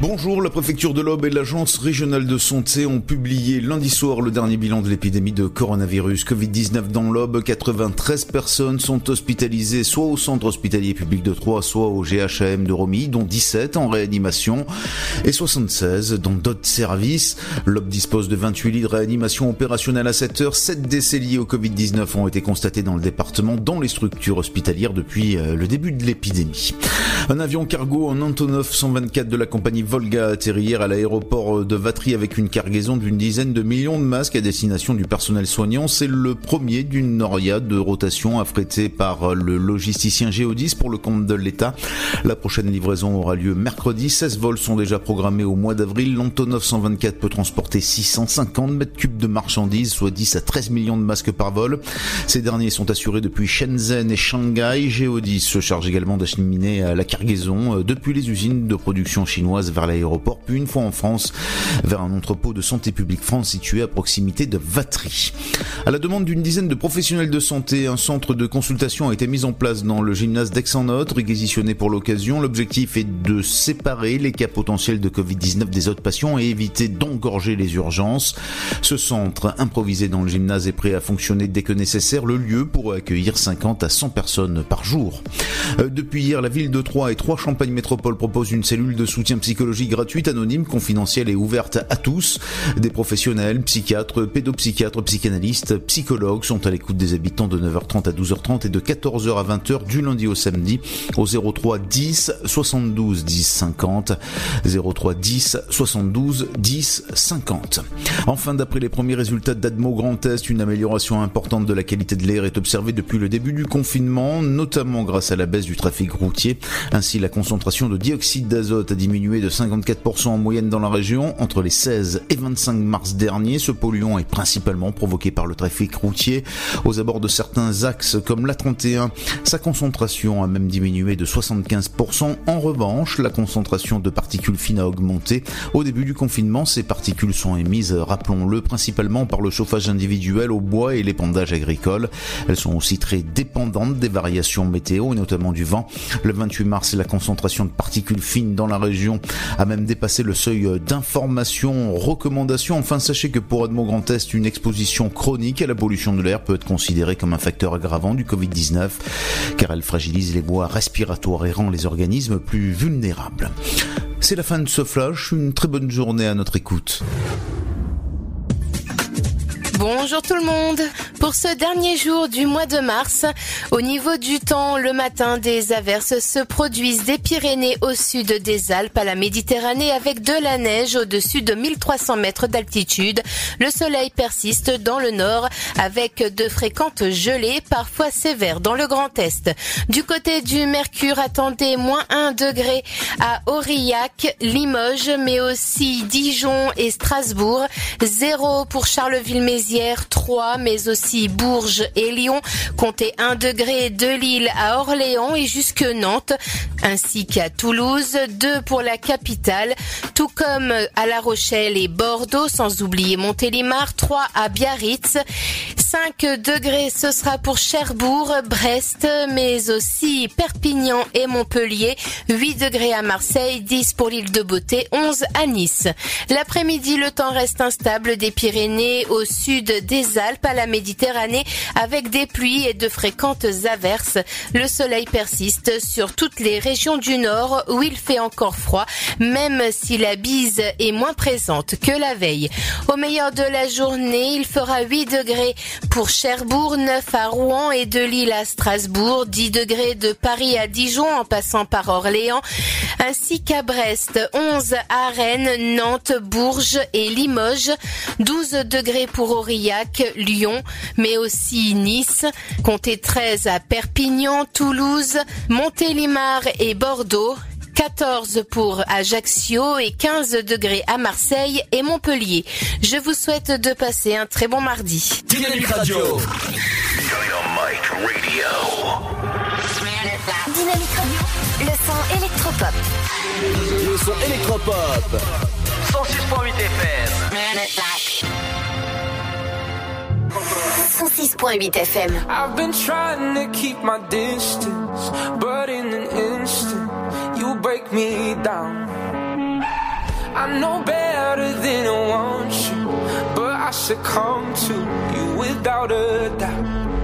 Bonjour, la préfecture de l'Aube et l'agence régionale de santé ont publié lundi soir le dernier bilan de l'épidémie de coronavirus Covid-19 dans l'Aube. 93 personnes sont hospitalisées soit au centre hospitalier public de Troyes, soit au GHM de Romilly, dont 17 en réanimation et 76 dans d'autres services. L'Aube dispose de 28 lits de réanimation opérationnelle à 7 heures. 7 décès liés au Covid-19 ont été constatés dans le département, dans les structures hospitalières depuis euh, le début de l'épidémie. Un avion cargo en Antonov 124 de la compagnie Volga a atterri hier à l'aéroport de Vatry avec une cargaison d'une dizaine de millions de masques à destination du personnel soignant. C'est le premier d'une noria de rotation affrétée par le logisticien Géodis pour le compte de l'État. La prochaine livraison aura lieu mercredi. 16 vols sont déjà programmés au mois d'avril. L'Antonov 124 peut transporter 650 mètres cubes de marchandises, soit 10 à 13 millions de masques par vol. Ces derniers sont assurés depuis Shenzhen et Shanghai. Géodis se charge également d'acheminer la cargaison depuis les usines de production chinoises vers l'aéroport, puis une fois en France vers un entrepôt de santé publique France situé à proximité de Vatry. À la demande d'une dizaine de professionnels de santé, un centre de consultation a été mis en place dans le gymnase d'Aix-en-Othe, réquisitionné pour l'occasion. L'objectif est de séparer les cas potentiels de Covid-19 des autres patients et éviter d'engorger les urgences. Ce centre improvisé dans le gymnase est prêt à fonctionner dès que nécessaire. Le lieu pourrait accueillir 50 à 100 personnes par jour. Euh, Depuis hier, la ville de Troyes et Trois Champagne Métropole proposent une cellule de soutien psychologique gratuite, anonyme, confidentielle et ouverte à tous. Des professionnels, psychiatres, pédopsychiatres, psychanalystes, psychologues sont à l'écoute des habitants de 9h30 à 12h30 et de 14h à 20h du lundi au samedi au 03 10 72 10 50 03 10 72 10 50. Enfin, d'après les premiers résultats d'Admo Grand Est, une amélioration importante de la qualité de l'air est observée depuis le début du confinement, notamment grâce à la baisse du trafic routier. Ainsi, la concentration de dioxyde d'azote a diminué de 54% en moyenne dans la région entre les 16 et 25 mars dernier. Ce polluant est principalement provoqué par le trafic routier aux abords de certains axes comme l'A31. Sa concentration a même diminué de 75%. En revanche, la concentration de particules fines a augmenté. Au début du confinement, ces particules sont émises, rappelons-le, principalement par le chauffage individuel au bois et l'épandage agricole. Elles sont aussi très dépendantes des variations météo et notamment du vent. Le 28 mars, la concentration de particules fines dans la région a même dépassé le seuil d'information, recommandation. Enfin, sachez que pour Edmond Grand Est, une exposition chronique à la pollution de l'air peut être considérée comme un facteur aggravant du Covid-19 car elle fragilise les voies respiratoires et rend les organismes plus vulnérables. C'est la fin de ce flash, une très bonne journée à notre écoute. Bonjour tout le monde. Pour ce dernier jour du mois de mars, au niveau du temps, le matin, des averses se produisent des Pyrénées au sud des Alpes à la Méditerranée avec de la neige au-dessus de 1300 mètres d'altitude. Le soleil persiste dans le nord avec de fréquentes gelées, parfois sévères dans le Grand Est. Du côté du Mercure, attendez moins 1 degré à Aurillac, Limoges, mais aussi Dijon et Strasbourg. 0 pour Charleville-Mézières, 3, mais aussi Bourges et Lyon. Comptez 1 degré de Lille à Orléans et jusque Nantes, ainsi qu'à Toulouse. 2 pour la capitale, tout comme à La Rochelle et Bordeaux, sans oublier Montélimar. 3 à Biarritz. 5 degrés, ce sera pour Cherbourg, Brest, mais aussi Perpignan et Montpellier. 8 degrés à Marseille, 10 pour l'île de Beauté, 11 à Nice. L'après-midi, le temps reste instable des Pyrénées au sud des Alpes à la Méditerranée avec des pluies et de fréquentes averses. Le soleil persiste sur toutes les régions du nord où il fait encore froid, même si la bise est moins présente que la veille. Au meilleur de la journée, il fera 8 degrés pour Cherbourg, 9 à Rouen et de Lille à Strasbourg, 10 degrés de Paris à Dijon en passant par Orléans, ainsi qu'à Brest, 11 à Rennes, Nantes, Bourges et Limoges, 12 degrés pour Aurillac, Lyon, mais aussi Nice, comptez 13 à Perpignan, Toulouse, Montélimar et Bordeaux, 14 pour Ajaccio et 15 degrés à Marseille et Montpellier. Je vous souhaite de passer un très bon mardi. Dynamique Radio. Dynamite Radio. Dynamique Radio, le son électropop. Le son électropop. 106.8 FM. 106.8 FM. I've been trying to keep my distance, but in an instant, you break me down. I know better than I want you, but I succumb to you without a doubt.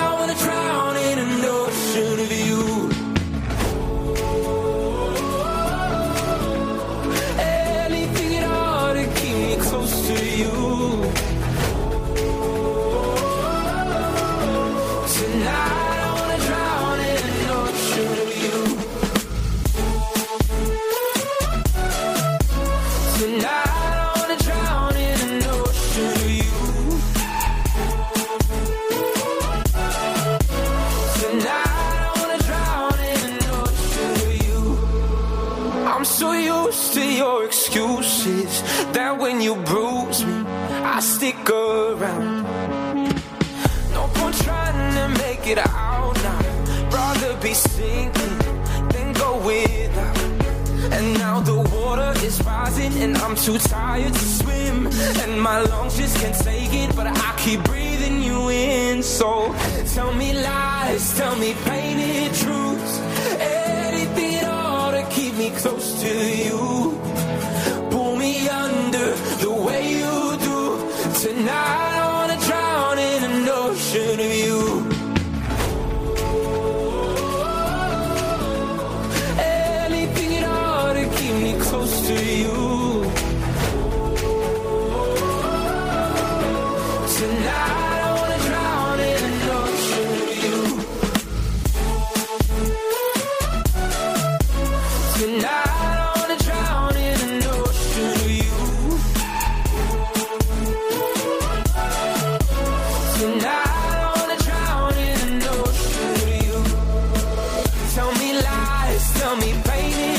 your excuses that when you bruise me, I stick around. No point trying to make it out now. Rather be sinking than go without. And now the water is rising, and I'm too tired to swim. And my lungs just can't take it, but I keep breathing you in. So tell me lies, tell me painted truths, anything at all to keep me close to you me under the way you do tonight. me baby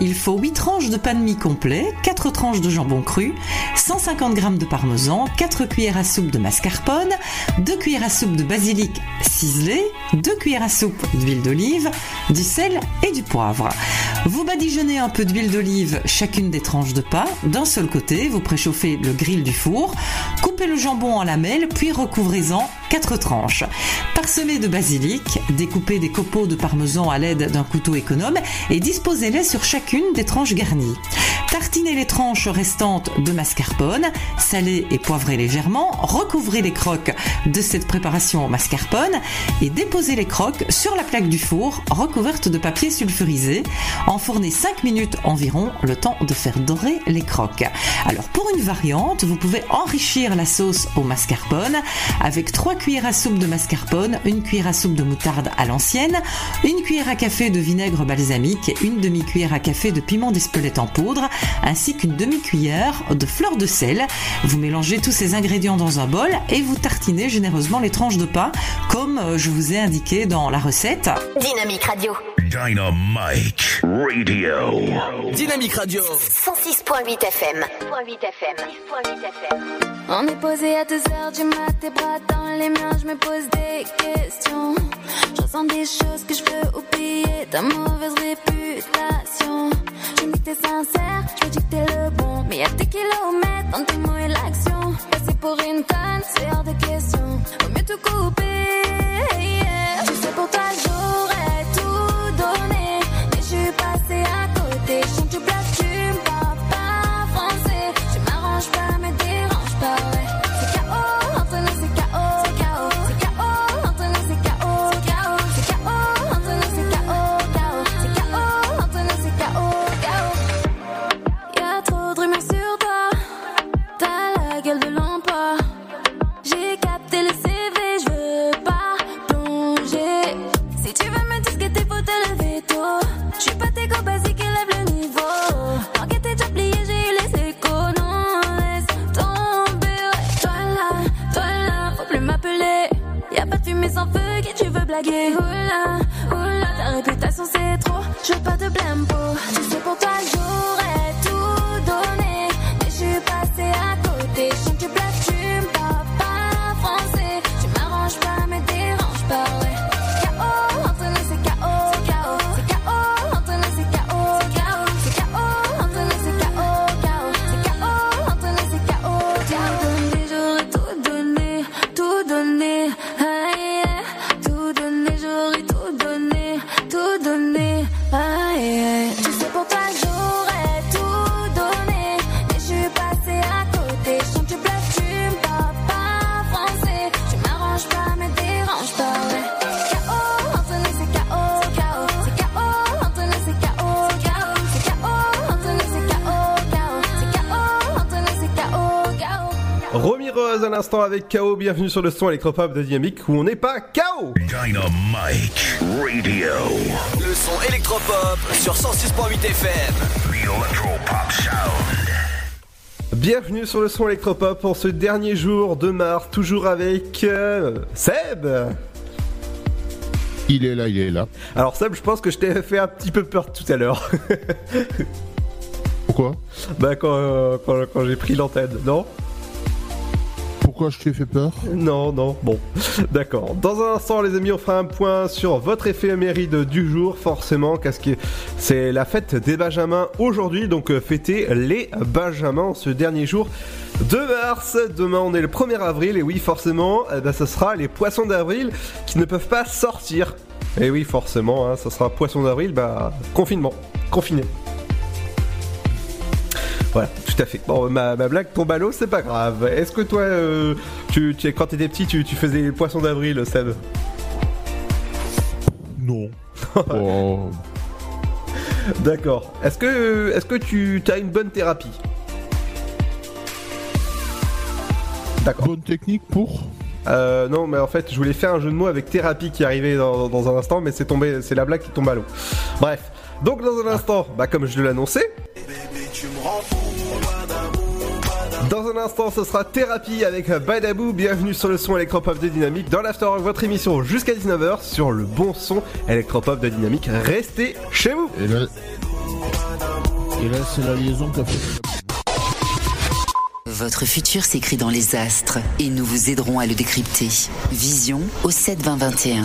il faut 8 tranches de pain de mie complet, 4 tranches de jambon cru, 150 g de parmesan, 4 cuillères à soupe de mascarpone, 2 cuillères à soupe de basilic ciselé, 2 cuillères à soupe d'huile d'olive, du sel et du poivre. Vous badigeonnez un peu d'huile d'olive chacune des tranches de pain. D'un seul côté, vous préchauffez le grill du four, coupez le jambon en lamelles, puis recouvrez-en 4 tranches parsemez de basilic, découpez des copeaux de parmesan à l'aide d'un couteau économe et disposez-les sur chacune des tranches garnies. Tartinez les tranches restantes de mascarpone, salez et poivrez légèrement, recouvrez les croques de cette préparation au mascarpone et déposez les croques sur la plaque du four recouverte de papier sulfurisé. Enfournez 5 minutes environ, le temps de faire dorer les croques. Alors pour une variante, vous pouvez enrichir la sauce au mascarpone avec 3 cuillères à soupe de mascarpone, une cuillère à soupe de moutarde à l'ancienne, une cuillère à café de vinaigre balsamique et une demi-cuillère à café de piment d'Espelette en poudre, ainsi qu'une demi-cuillère de fleur de sel. Vous mélangez tous ces ingrédients dans un bol et vous tartinez généreusement les tranches de pain comme euh, je vous ai indiqué dans la recette. Dynamique Radio. Dynamite Radio. Dynamique Radio. 106.8 FM. 106.8 FM. On est posé à 2 heures du mat, tes bras dans les miens, je me pose des questions. Je ressens des choses que je peux oublier, ta mauvaise réputation. Tu me dis que t'es sincère, je me dis que t'es le bon. Mais y'a des kilomètres entre tes mots et l'action. Passer pour une conne, c'est hors de question. Vaut mieux tout couper. yeah. Tu sais, pour toi, j'aurais blaguer? Oula, oula, ta réputation c'est trop. Je veux pas de blâme. Tu sais, pour toi, j'aurais l'instant avec KO, bienvenue sur le son électropop de Dynamique où on n'est pas KO Dynamite Radio. Le son électropop sur 106.8 FM. The Electropop Sound. Bienvenue sur le son électropop pour ce dernier jour de mars, toujours avec euh, Seb Il est là, il est là. Alors Seb, je pense que je t'ai fait un petit peu peur tout à l'heure. Pourquoi? Bah quand, euh, quand, quand j'ai pris l'antenne, non? Je t'ai fait peur Non, non, bon. D'accord. Dans un instant, les amis, on fera un point sur votre éphéméride du jour, forcément, parce que c'est la fête des Benjamins aujourd'hui, donc euh, fêtez les Benjamins ce dernier jour de mars. Demain, on est le 1er avril, et oui, forcément, eh ben, ce sera les poissons d'avril qui ne peuvent pas sortir. Et oui, forcément, hein, ça sera poisson d'avril, bah, confinement, confiné. Voilà, tout à fait. Bon, ma, ma blague tombe à l'eau, c'est pas grave. Est-ce que toi, euh, tu, tu, quand t'étais petit, tu, tu faisais les poissons d'avril, Seb? Non. Oh. D'accord. Est-ce que, est-ce que tu as une bonne thérapie? D'accord. Bonne technique pour? Euh, non, mais en fait, je voulais faire un jeu de mots avec thérapie qui arrivait dans, dans un instant, mais c'est tombé, c'est la blague qui tombe à l'eau. Bref. Donc dans un instant, bah comme je l'annonçais, dans un instant, ce sera thérapie avec Badabou. Bienvenue sur le son électropop de Dynamique dans l'After Rock, votre émission jusqu'à 19h sur le bon son électropop de Dynamique. Restez chez vous. Et là, et là c'est la liaison qu'a fait. Votre futur s'écrit dans les astres et nous vous aiderons à le décrypter. Vision au 72021.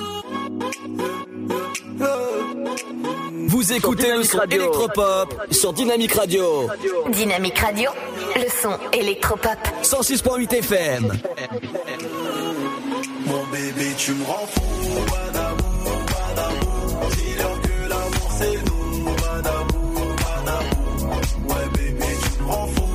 Vous écoutez le son électropop sur Dynamique Radio. Dynamique Radio, le son électropop. 106.8 FM. Mon bébé, tu me rends fou. Pas d'amour. Dis-leur que l'amour c'est nous. Ouais, bébé, tu me rends fou.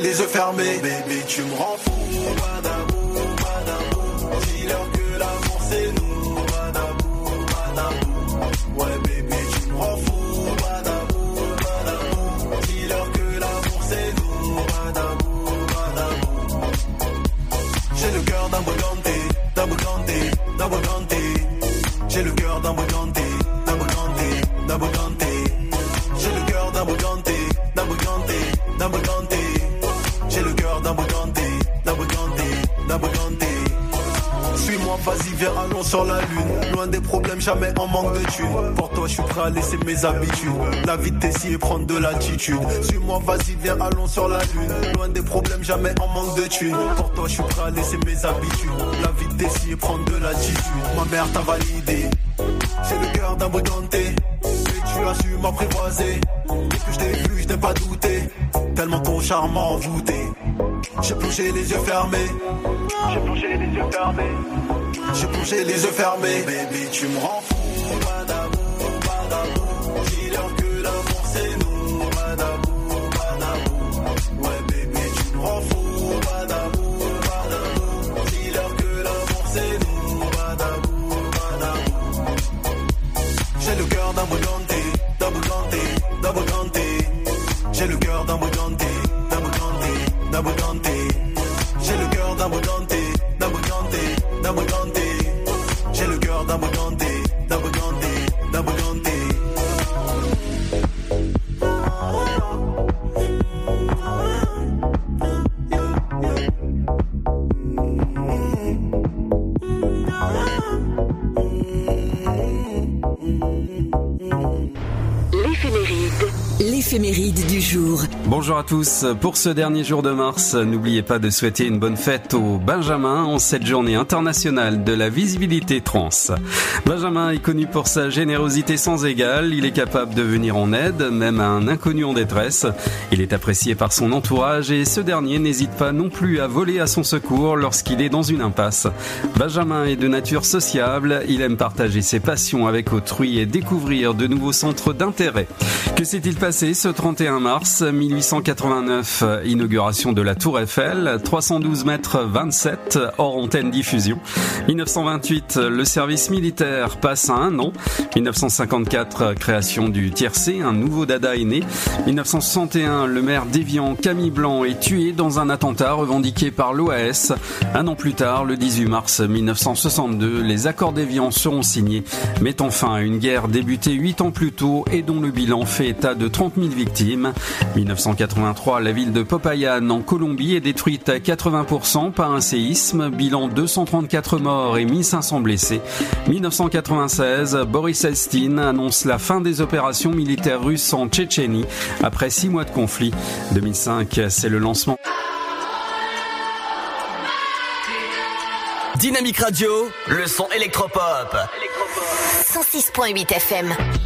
Les yeux fermés. Bébé, tu me rends mes habitudes. La vitesse y est prendre de l'attitude. Suis-moi, vas-y, viens, allons sur la lune. Loin des problèmes, jamais en manque de thunes. Pour toi, je suis prêt à laisser mes habitudes. La vitesse y est prendre de l'attitude. Ma mère t'a validé. J'ai le cœur d'un briganté. Mais tu as su m'apprivoiser. Dès que je t'ai vu, je t'ai pas douté. Tellement ton charme m'a envoûté. J'ai plongé les yeux fermés. J'ai plongé les yeux fermés. J'ai plongé les yeux fermés. Baby, tu me rends Bonjour à tous. Pour ce dernier jour de mars, n'oubliez pas de souhaiter une bonne fête au Benjamin en cette journée internationale de la visibilité trans. Benjamin est connu pour sa générosité sans égale. Il est capable de venir en aide, même à un inconnu en détresse. Il est apprécié par son entourage et ce dernier n'hésite pas non plus à voler à son secours lorsqu'il est dans une impasse. Benjamin est de nature sociable. Il aime partager ses passions avec autrui et découvrir de nouveaux centres d'intérêt. Que s'est-il passé ce 31 mars 1889 Inauguration de la Tour Eiffel, 312 mètres 27 hors antenne diffusion. 1928 le service militaire passe à un an. 1954 création du tiercé, un nouveau dada est né. 1961 le maire d'Évian Camille Blanc est tué dans un attentat revendiqué par l'OAS. Un an plus tard, le 18 mars 1962, les accords d'Évian seront signés, mettant fin à une guerre débutée huit ans plus tôt et dont le bilan fait état de 30 000 victimes. 1983, la ville de Popayan en Colombie est détruite à 80% par un séisme, bilan 234 morts et 1500 blessés. 1996, Boris Elstine annonce la fin des opérations militaires russes en Tchétchénie après six mois de conflit. 2005, c'est le lancement. Dynamique Radio, le son électropop. 106.8 FM.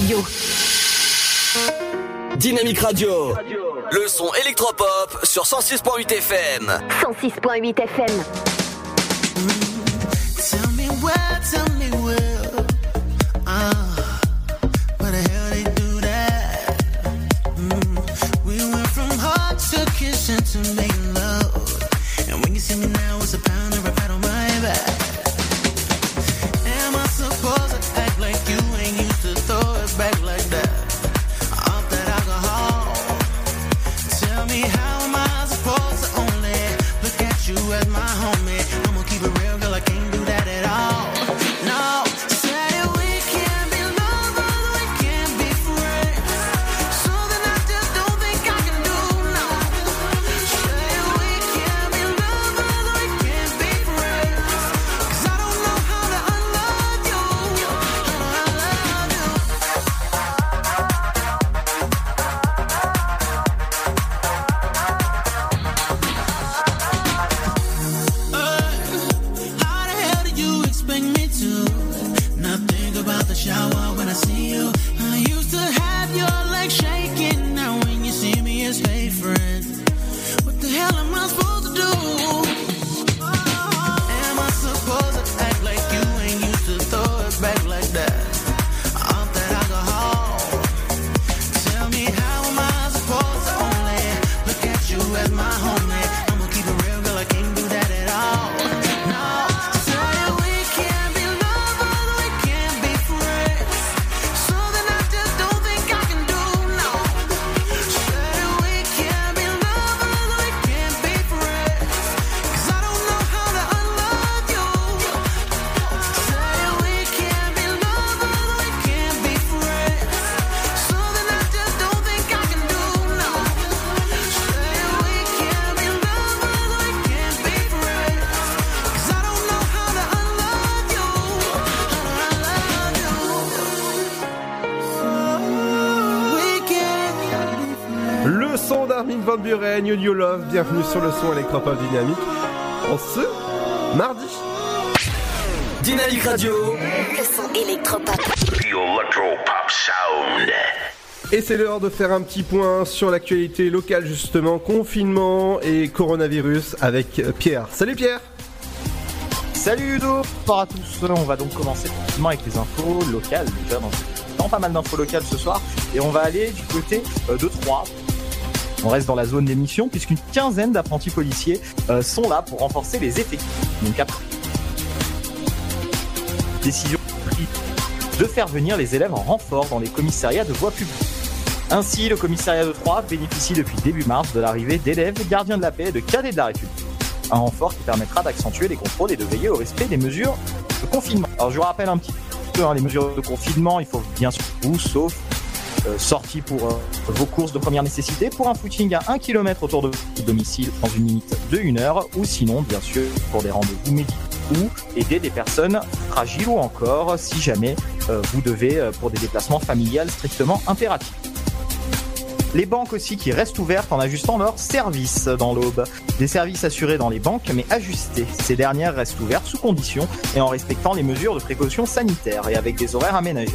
Radio. Dynamique Radio. Le son électropop sur 106.8 FM. 106.8 FM. Tell me where, tell me where. Ah, where the hell they do that? Mm, we went from heart to kitchen to make Van Buren, You New Love, bienvenue sur le son électropop dynamique en ce mardi. Dynamique Radio. Le son électropop. The Electropop Sound. Et c'est l'heure de faire un petit point sur l'actualité locale justement, confinement et coronavirus avec Pierre. Salut Pierre Salut Ludo Bonsoir à tous, on va donc commencer avec les infos locales déjà dans dans pas mal d'infos locales ce soir et on va aller du côté euh, de Troyes. On reste dans la zone d'émission puisqu'une quinzaine d'apprentis policiers euh, sont là pour renforcer les effectifs. Donc après décision de faire venir les élèves en renfort dans les commissariats de voie publique. Ainsi, le commissariat de Troyes bénéficie depuis début mars de l'arrivée d'élèves, gardiens de la paix et de cadets de la République. Un renfort qui permettra d'accentuer les contrôles et de veiller au respect des mesures de confinement. Alors je vous rappelle un petit peu hein, les mesures de confinement, il faut bien sûr vous, sauf sortie pour euh, vos courses de première nécessité, pour un footing à 1 km autour de votre domicile dans une limite de 1 heure, ou sinon bien sûr pour des rendez-vous médicaux ou aider des personnes fragiles ou encore si jamais euh, vous devez euh, pour des déplacements familiales strictement impératifs. Les banques aussi qui restent ouvertes en ajustant leurs services dans l'aube. Des services assurés dans les banques mais ajustés. Ces dernières restent ouvertes sous conditions et en respectant les mesures de précaution sanitaire et avec des horaires aménagés.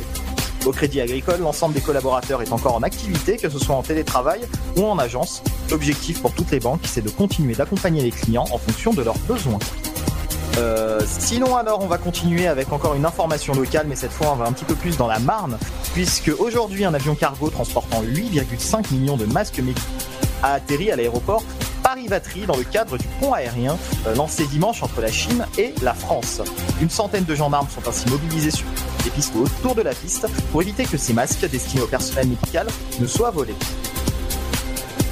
Au Crédit Agricole, l'ensemble des collaborateurs est encore en activité, que ce soit en télétravail ou en agence. L'objectif pour toutes les banques, c'est de continuer d'accompagner les clients en fonction de leurs besoins. Euh, sinon alors on va continuer avec encore une information locale mais cette fois on va un petit peu plus dans la Marne puisque aujourd'hui un avion cargo transportant 8,5 millions de masques médicaux a atterri à l'aéroport Dans le cadre du pont aérien euh, lancé dimanche entre la Chine et la France. Une centaine de gendarmes sont ainsi mobilisés sur les pistes ou autour de la piste pour éviter que ces masques destinés au personnel médical ne soient volés.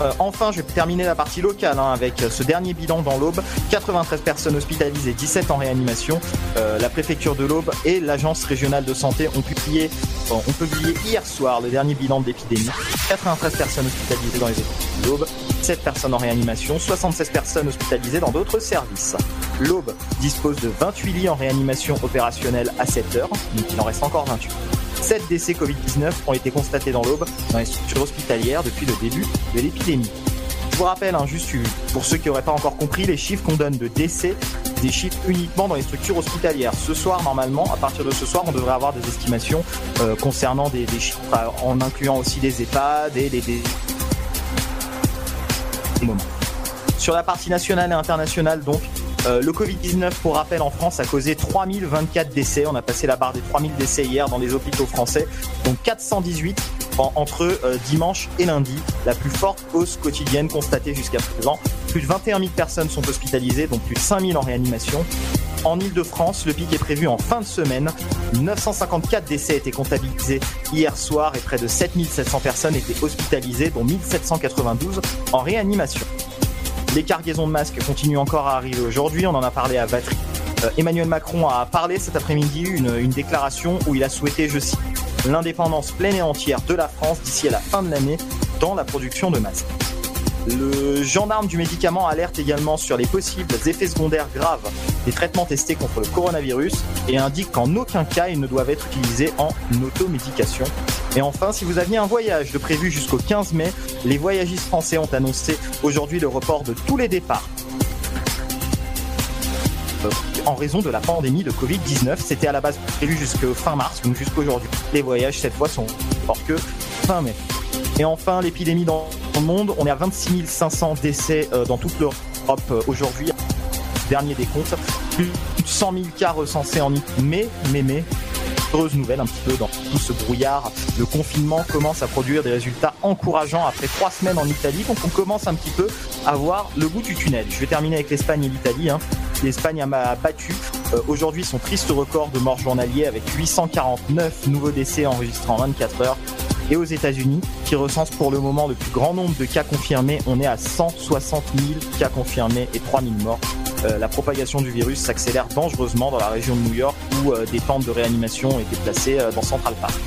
Euh, enfin, je vais terminer la partie locale hein, avec ce dernier bilan dans l'Aube. 93 personnes hospitalisées, 17 en réanimation. Euh, la préfecture de l'Aube et l'agence régionale de santé ont publié, euh, ont publié hier soir le dernier bilan de l'épidémie. 93 personnes hospitalisées dans les hôpitaux de l'Aube, 7 personnes en réanimation, 76 personnes hospitalisées dans d'autres services. L'Aube dispose de 28 lits en réanimation opérationnelle à 7 heures, donc il en reste encore 28. 7 décès Covid-19 ont été constatés dans l'Aube, dans les structures hospitalières depuis le début de l'épidémie. Je vous rappelle, hein, juste pour ceux qui n'auraient pas encore compris, les chiffres qu'on donne de décès, des chiffres uniquement dans les structures hospitalières. Ce soir, normalement, à partir de ce soir, on devrait avoir des estimations euh, concernant des, chiffres, euh, en incluant aussi des EHPAD et des, des... Sur la partie nationale et internationale, donc, euh, le Covid-19, pour rappel, en France, a causé 3024 décès. On a passé la barre des 3000 décès hier dans les hôpitaux français, donc 418 en- entre euh, dimanche et lundi, la plus forte hausse quotidienne constatée jusqu'à présent. Plus de 21 000 personnes sont hospitalisées, dont plus de 5 000 en réanimation. En Ile-de-France, le pic est prévu en fin de semaine. 954 décès étaient comptabilisés hier soir et près de 7700 personnes étaient hospitalisées, dont 1792 en réanimation. Les cargaisons de masques continuent encore à arriver aujourd'hui, on en a parlé à Vatry. Euh, Emmanuel Macron a parlé cet après-midi une, une déclaration où il a souhaité, je cite, l'indépendance pleine et entière de la France d'ici à la fin de l'année dans la production de masques. Le gendarme du médicament alerte également sur les possibles effets secondaires graves des traitements testés contre le coronavirus et indique qu'en aucun cas ils ne doivent être utilisés en automédication. Et enfin, si vous aviez un voyage de prévu jusqu'au 15 mai, les voyagistes français ont annoncé aujourd'hui le report de tous les départs euh, en raison de la pandémie de Covid-19. C'était à la base prévu jusqu'au fin mars, donc jusqu'aujourd'hui. Les voyages cette fois sont hors que fin mai. Et enfin, l'épidémie dans le monde, on est à 26 500 décès euh, dans toute l'Europe euh, aujourd'hui. Dernier décompte, plus de 100 000 cas recensés en Italie. Mais, mais, mais, heureuse nouvelle un petit peu dans tout ce brouillard. Le confinement commence à produire des résultats encourageants après trois semaines en Italie, donc on commence un petit peu à voir le bout du tunnel. Je vais terminer avec l'Espagne et l'Italie. hein. L'Espagne a ma- battu euh, aujourd'hui son triste record de morts journaliers avec 849 nouveaux décès enregistrés en 24 heures. Et aux États-Unis, qui recense pour le moment le plus grand nombre de cas confirmés, on est à 160 000 cas confirmés et 3 000 morts. Euh, la propagation du virus s'accélère dangereusement dans la région de New York où euh, des tentes de réanimation ont été placées euh, dans Central Park.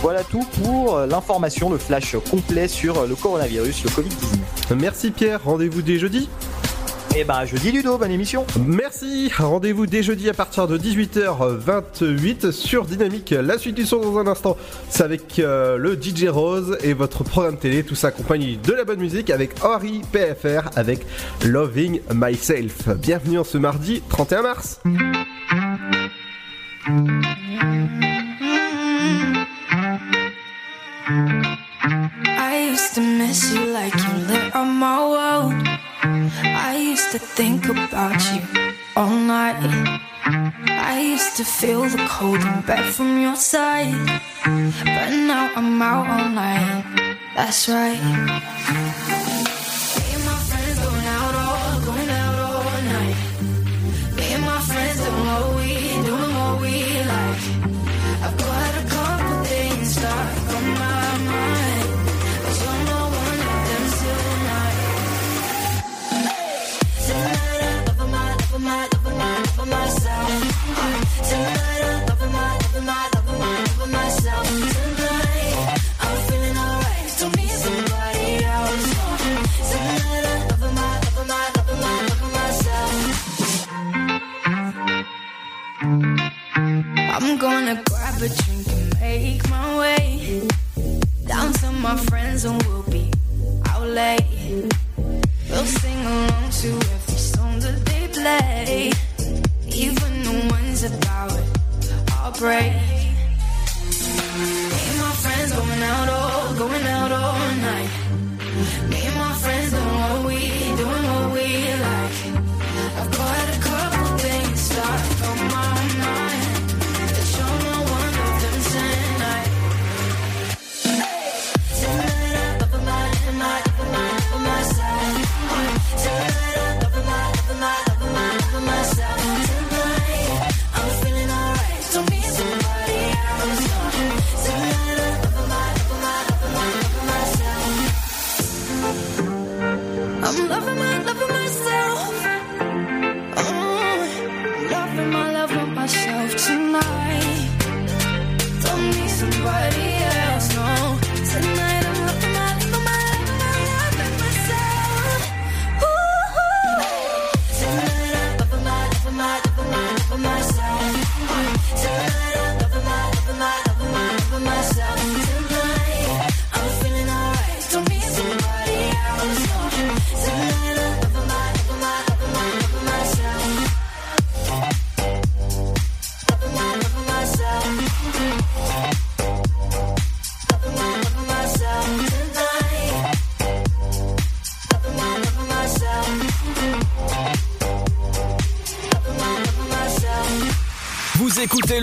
Voilà tout pour l'information, le flash complet sur le coronavirus, le Covid-19. Merci Pierre, rendez-vous dès jeudi. Et ben jeudi Ludo, bonne émission. Merci, rendez-vous dès jeudi à partir de 18h28 sur Dynamique. La suite du son dans un instant, c'est avec euh, le DJ Rose et votre programme télé, tout ça accompagné de la bonne musique avec Henri PFR avec Loving Myself. Bienvenue en ce mardi 31 mars. I used to miss you like you lit on my world. I used to think about you all night. I used to feel the cold in bed from your side. But now I'm out all night. That's right.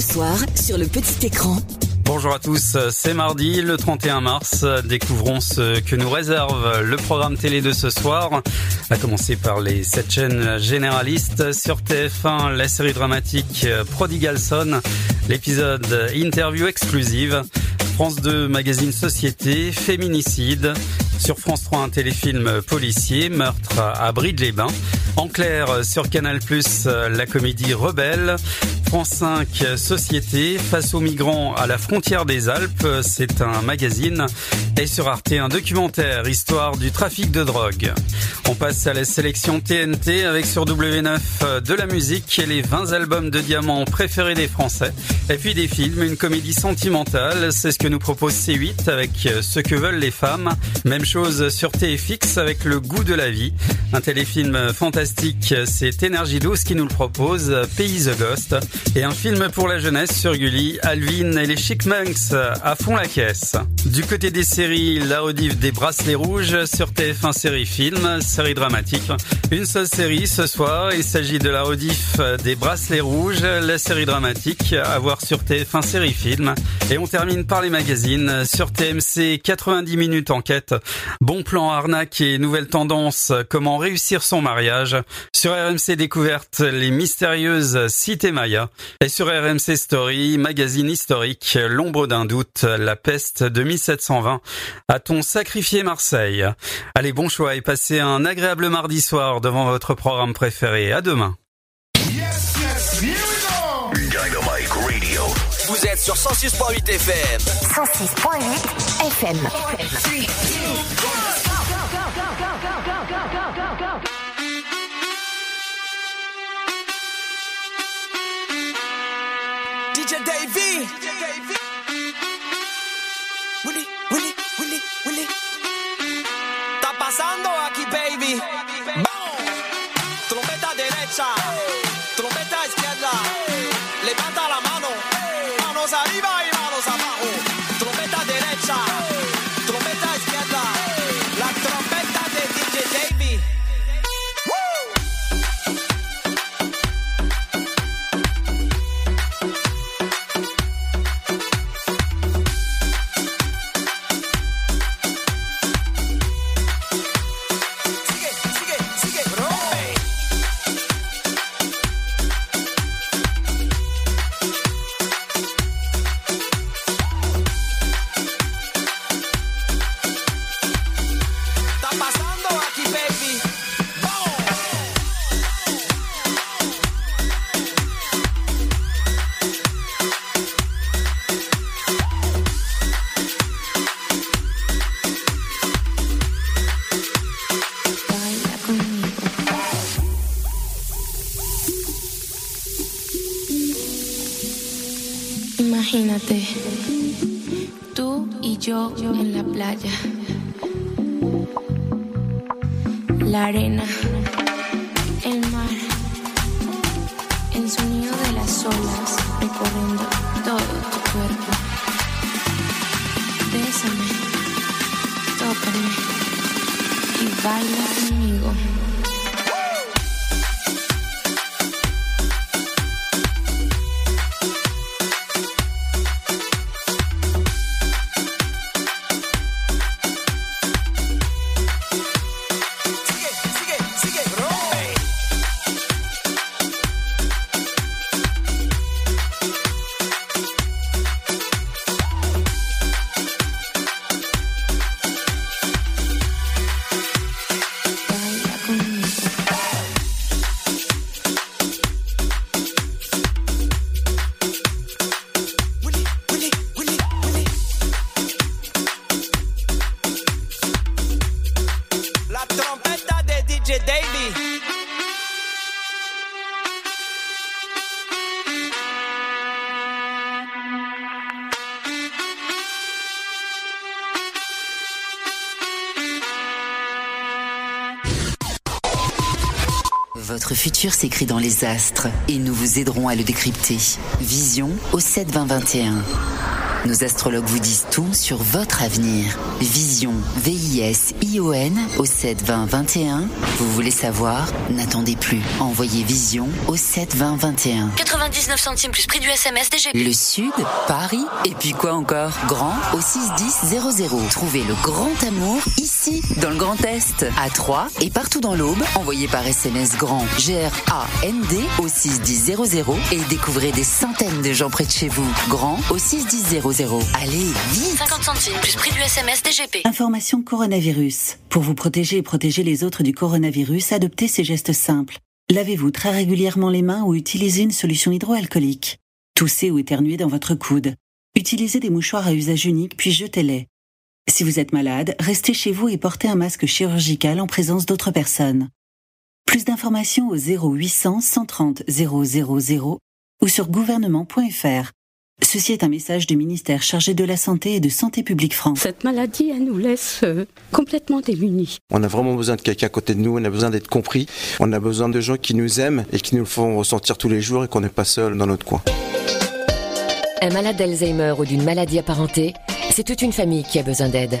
Ce soir, sur le petit écran. Bonjour à tous, c'est mardi le 31 mars. Découvrons ce que nous réserve le programme télé de ce soir. À commencer par les sept chaînes généralistes sur TF1, la série dramatique Prodigal Son, l'épisode interview exclusive. France 2, magazine Société, Féminicide. Sur France 3, un téléfilm policier, Meurtre à Bride-les-Bains. En clair, sur Canal+, la comédie Rebelle. France 5, Société, face aux migrants à la frontière des Alpes, c'est un magazine. Et sur Arte, un documentaire, histoire du trafic de drogue. On passe à la sélection TNT avec sur W9 de la musique et les 20 albums de diamants préférés des Français. Et puis des films, une comédie sentimentale, c'est ce que nous propose C8 avec Ce que veulent les femmes. Même chose sur TFX avec Le goût de la vie. Un téléfilm fantastique, c'est Énergie 12 qui nous le propose, Pays the Ghost. Et un film pour la jeunesse sur Gulli, Alvin et les Chickmunks à fond la caisse. Du côté des séries, la rediff des Bracelets Rouges sur TF1 série film, série dramatique. Une seule série ce soir, il s'agit de la rediff des Bracelets Rouges, la série dramatique à voir sur TF1 série film. Et on termine par les magazines sur TMC 90 minutes enquête. Bon plan arnaque et nouvelles tendances, comment réussir son mariage? Sur RMC Découverte, les mystérieuses cités Maya. Et sur RMC Story, magazine historique, l'ombre d'un doute, la peste de 1720. A-t-on sacrifié Marseille? Allez, bon choix et passez un agréable mardi soir devant votre programme préféré. À demain. Yes, yes, here we go. Vous êtes sur 106.8 FM. 106.8 FM. DJ Davey. Está pasando aquí, baby. Futur s'écrit dans les astres et nous vous aiderons à le décrypter. Vision au 7 20 21. Nos astrologues vous disent tout sur votre avenir. Vision, V-I-S-I-O-N au 7 20 21. Vous voulez savoir? N'attendez plus. Envoyez Vision au 7 20 21. 99 centimes plus prix du SMS DGP. Le Sud, Paris, et puis quoi encore? Grand au 61000. Trouvez le grand amour ici, dans le Grand Est, à Troyes et partout dans l'Aube. Envoyez par SMS grand G-R-A-N-D au 61000 et découvrez des centaines de gens près de chez vous. Grand au 61000. Allez, vite 50 centimes plus prix du SMS DGP. Information coronavirus. Pour vous protéger et protéger les autres du coronavirus, adoptez ces gestes simples. Lavez-vous très régulièrement les mains ou utilisez une solution hydroalcoolique. Toussez ou éternuez dans votre coude. Utilisez des mouchoirs à usage unique puis jetez-les. Si vous êtes malade, restez chez vous et portez un masque chirurgical en présence d'autres personnes. Plus d'informations au 0800 130 000 ou sur gouvernement.fr. Ceci est un message du ministère chargé de la Santé et de Santé publique France. Cette maladie, elle nous laisse euh, complètement démunis. On a vraiment besoin de quelqu'un à côté de nous, on a besoin d'être compris, on a besoin de gens qui nous aiment et qui nous le font ressentir tous les jours et qu'on n'est pas seul dans notre coin. Un malade d'Alzheimer ou d'une maladie apparentée, c'est toute une famille qui a besoin d'aide.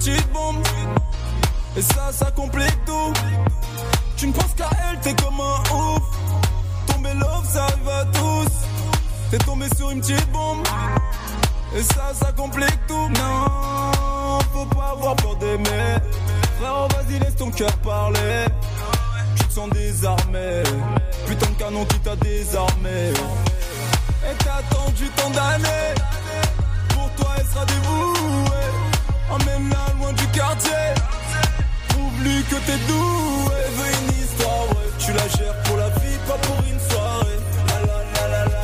petite bombe, et ça, ça complique tout. Tu ne penses qu'à elle, t'es comme un ouf. Tomber love, ça arrive à tous. T'es tombé sur une petite bombe, et ça, ça complique tout. Non, faut pas avoir peur d'aimer. Frérot, vas-y, laisse ton cœur parler. Tu te sens désarmé. Putain de canon qui t'a désarmé. Et t'as attendu tant d'années Pour toi elle sera dévouée Emmène-la loin du quartier Prouve-lui que t'es doué Elle veut une histoire, ouais Tu la gères pour la vie, pas pour une soirée La la la la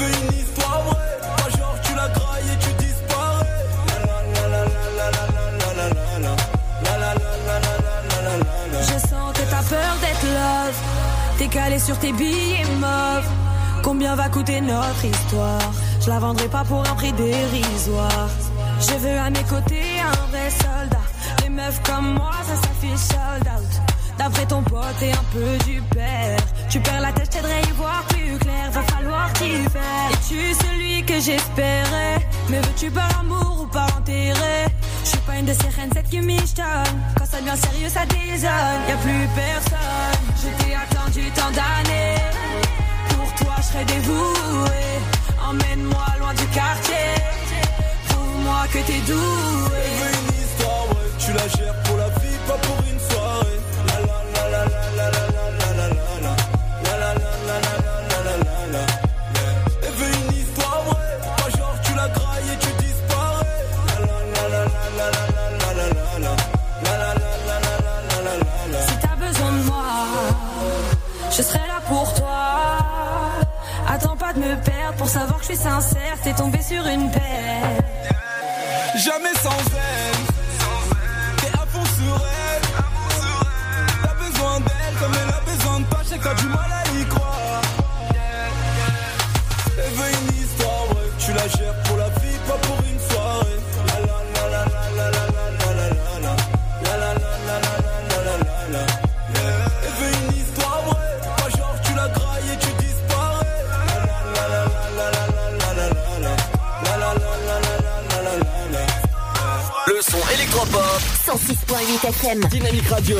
une histoire, ouais genre tu la grailles et tu disparais la la la la Je sens que t'as peur d'être love. T'es calé sur tes billets mauves. Combien va coûter notre histoire? Je la vendrai pas pour un prix dérisoire. Je veux à mes côtés un vrai soldat. Les meufs comme moi, ça s'affiche sold out. D'après ton pote et un peu du père. Tu perds la tête, je t'aiderai à y voir plus clair. Va falloir t'y faire. Es-tu celui que j'espérais? Mais veux-tu par amour ou par intérêt Je suis pas une de ces reines, cette qui. Quand ça devient sérieux, ça désonne. Y a plus personne. Je t'ai attendu tant d'années. Toi, je serai dévoué. Emmène-moi loin du quartier. Prouve-moi que t'es doué. Elle une histoire, ouais. Tu la gères pour la vie, pas pour une soirée. Sincère. T'es tombé sur une paire. FM. Dynamique Radio.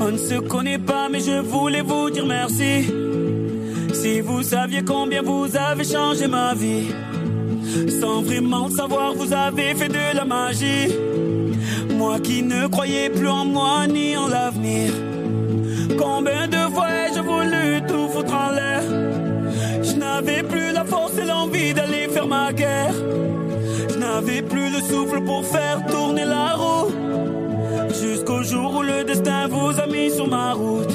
On ne se connaît pas, mais je voulais vous dire merci. Si vous saviez combien vous avez changé ma vie, sans vraiment le savoir, vous avez fait de la magie. Moi qui ne croyais plus en moi ni en l'avenir. Je n'avais plus le souffle pour faire tourner la roue. Jusqu'au jour où le destin vous a mis sur ma route.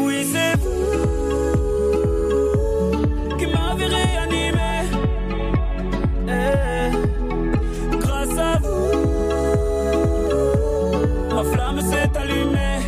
Oui, c'est vous qui m'avez réanimé? Eh, Grâce à vous, ma flamme s'est allumée.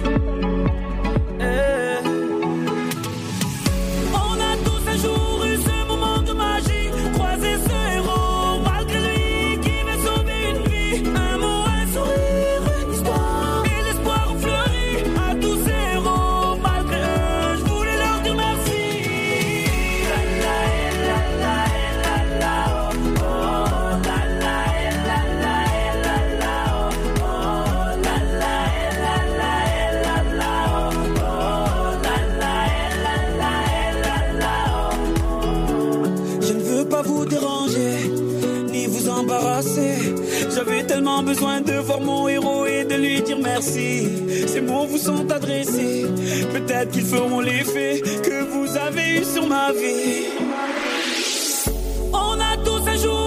De voir mon héros et de lui dire merci. Ces mots vous sont adressés, peut-être qu'ils feront l'effet que vous avez eu sur ma vie. On a tous un jour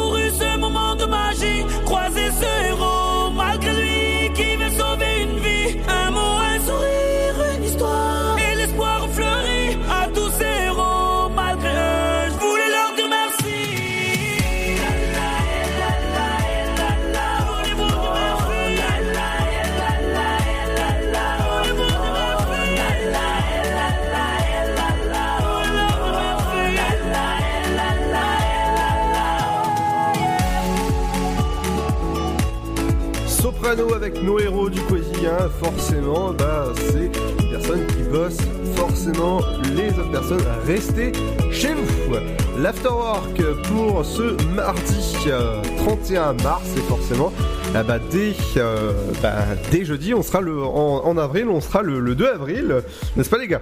avec nos héros du quotidien, forcément, bah, c'est des personnes qui bossent, forcément, les autres personnes, restez chez vous. L'afterwork pour ce mardi euh, 31 mars, et forcément, ah bah, dès, euh, bah, dès jeudi, on sera le, en, avril, on sera le, le 2 avril, n'est-ce pas les gars?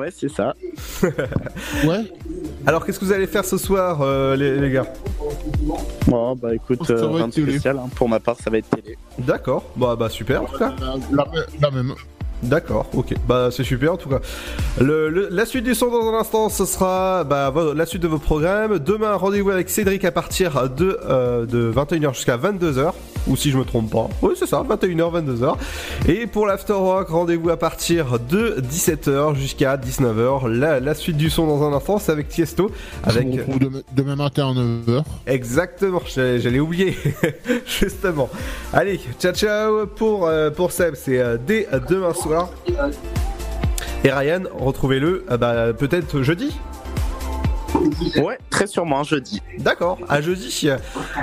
Ouais, c'est ça. ouais. Alors, qu'est-ce que vous allez faire ce soir, euh, les, les gars? Bon, bah écoute, euh, rien de spécial. hein. Pour ma part, ça va être télé. D'accord, bah, bah super en tout cas. La, même. D'accord, ok. Bah c'est super en tout cas. Le, le- la suite du son dans un instant, ce sera bah, la suite de vos programmes. Demain, rendez-vous avec Cédric à partir de, euh, de 21h jusqu'à 22h. Ou si je me trompe pas. Oui, c'est ça, 21h, 22h. Et pour l'Afterwork, rendez-vous à partir de 17h jusqu'à 19h. La, la suite du son dans un instant, c'est avec Tiesto. Avec... On se retrouve demain, demain matin à 9h. Exactement, j'allais j'allais oublier, justement. Allez, ciao ciao pour, euh, pour Seb, c'est euh, dès demain soir. Et Ryan, retrouvez-le euh, bah, peut-être jeudi Ouais, très sûrement jeudi. D'accord, à jeudi.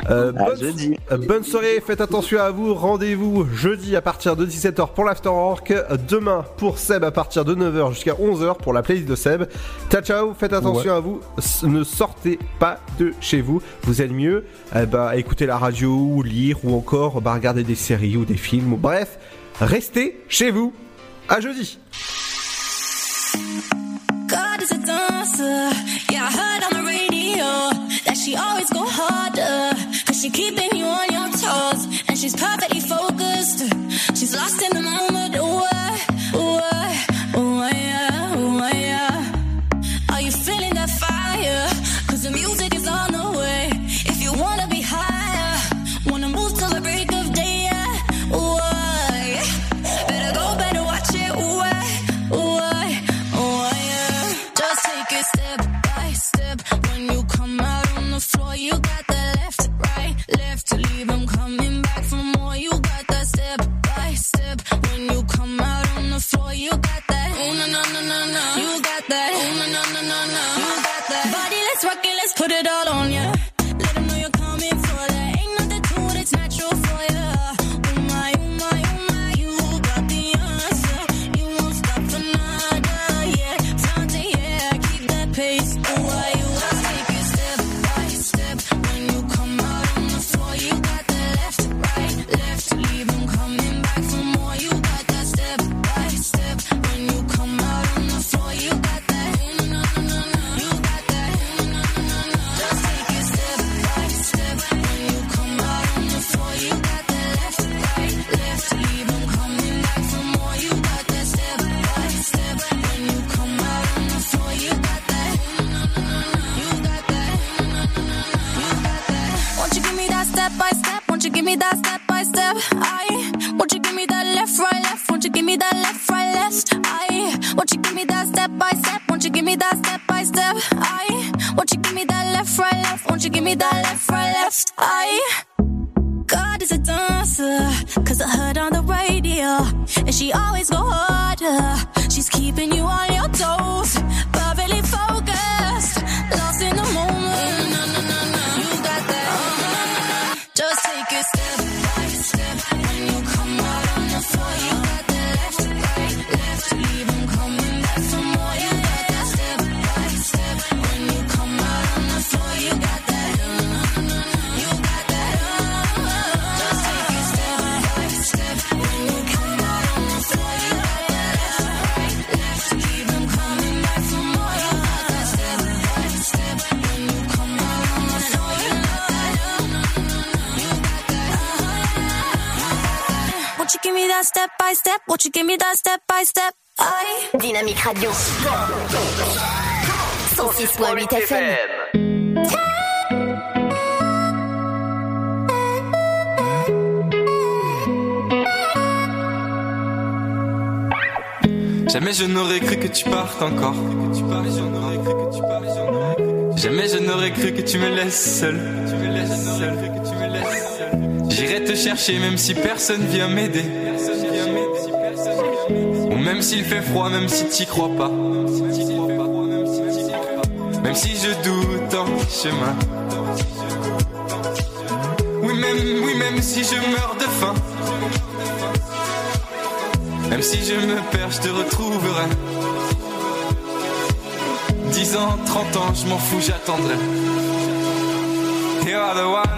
Euh, À bonne, jeudi. euh, bonne soirée, faites attention à vous. Rendez-vous jeudi à partir de 17h pour l'Afterwork. Demain pour Seb à partir de 9h jusqu'à 11h pour la playlist de Seb. Ciao ciao, faites attention à vous. S- Ne sortez pas de chez vous. Vous êtes mieux eh à écouter la radio ou lire ou encore bah, regarder des séries ou des films. Bref, restez chez vous. À jeudi. Yeah, I heard on the radio that she always go harder. Cause she keeping you on your toes. And she's perfectly focused. She's lost in the moment. sip. When you come out on the floor, you got that she always go harder. Step by step? Won't you give me that step by step? I Dynamique Radio. 106.8 FM. Jamais je n'aurais cru que tu partes encore. Jamais je n'aurais cru que tu me laisses seul. J'irai te chercher même si personne vient m'aider. Même s'il fait froid, même si t'y crois pas. Même si je doute en chemin. Oui, même, oui, même si je meurs de faim. Même si je me perds, je te retrouverai. 10 ans, 30 ans, je m'en fous, j'attendrai. You are the one.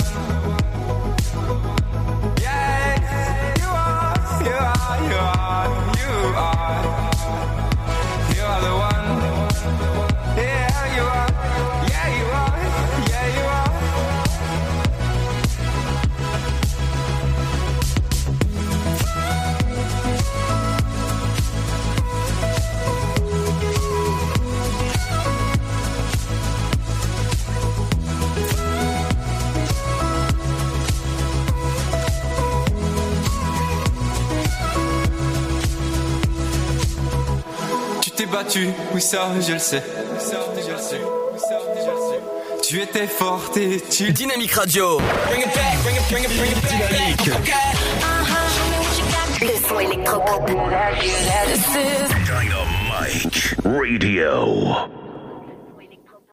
Battu, oui ça je le sais. Tu étais forte et tu... Dynamique Radio. Dynamique. Le son électropop. Dynamite Radio.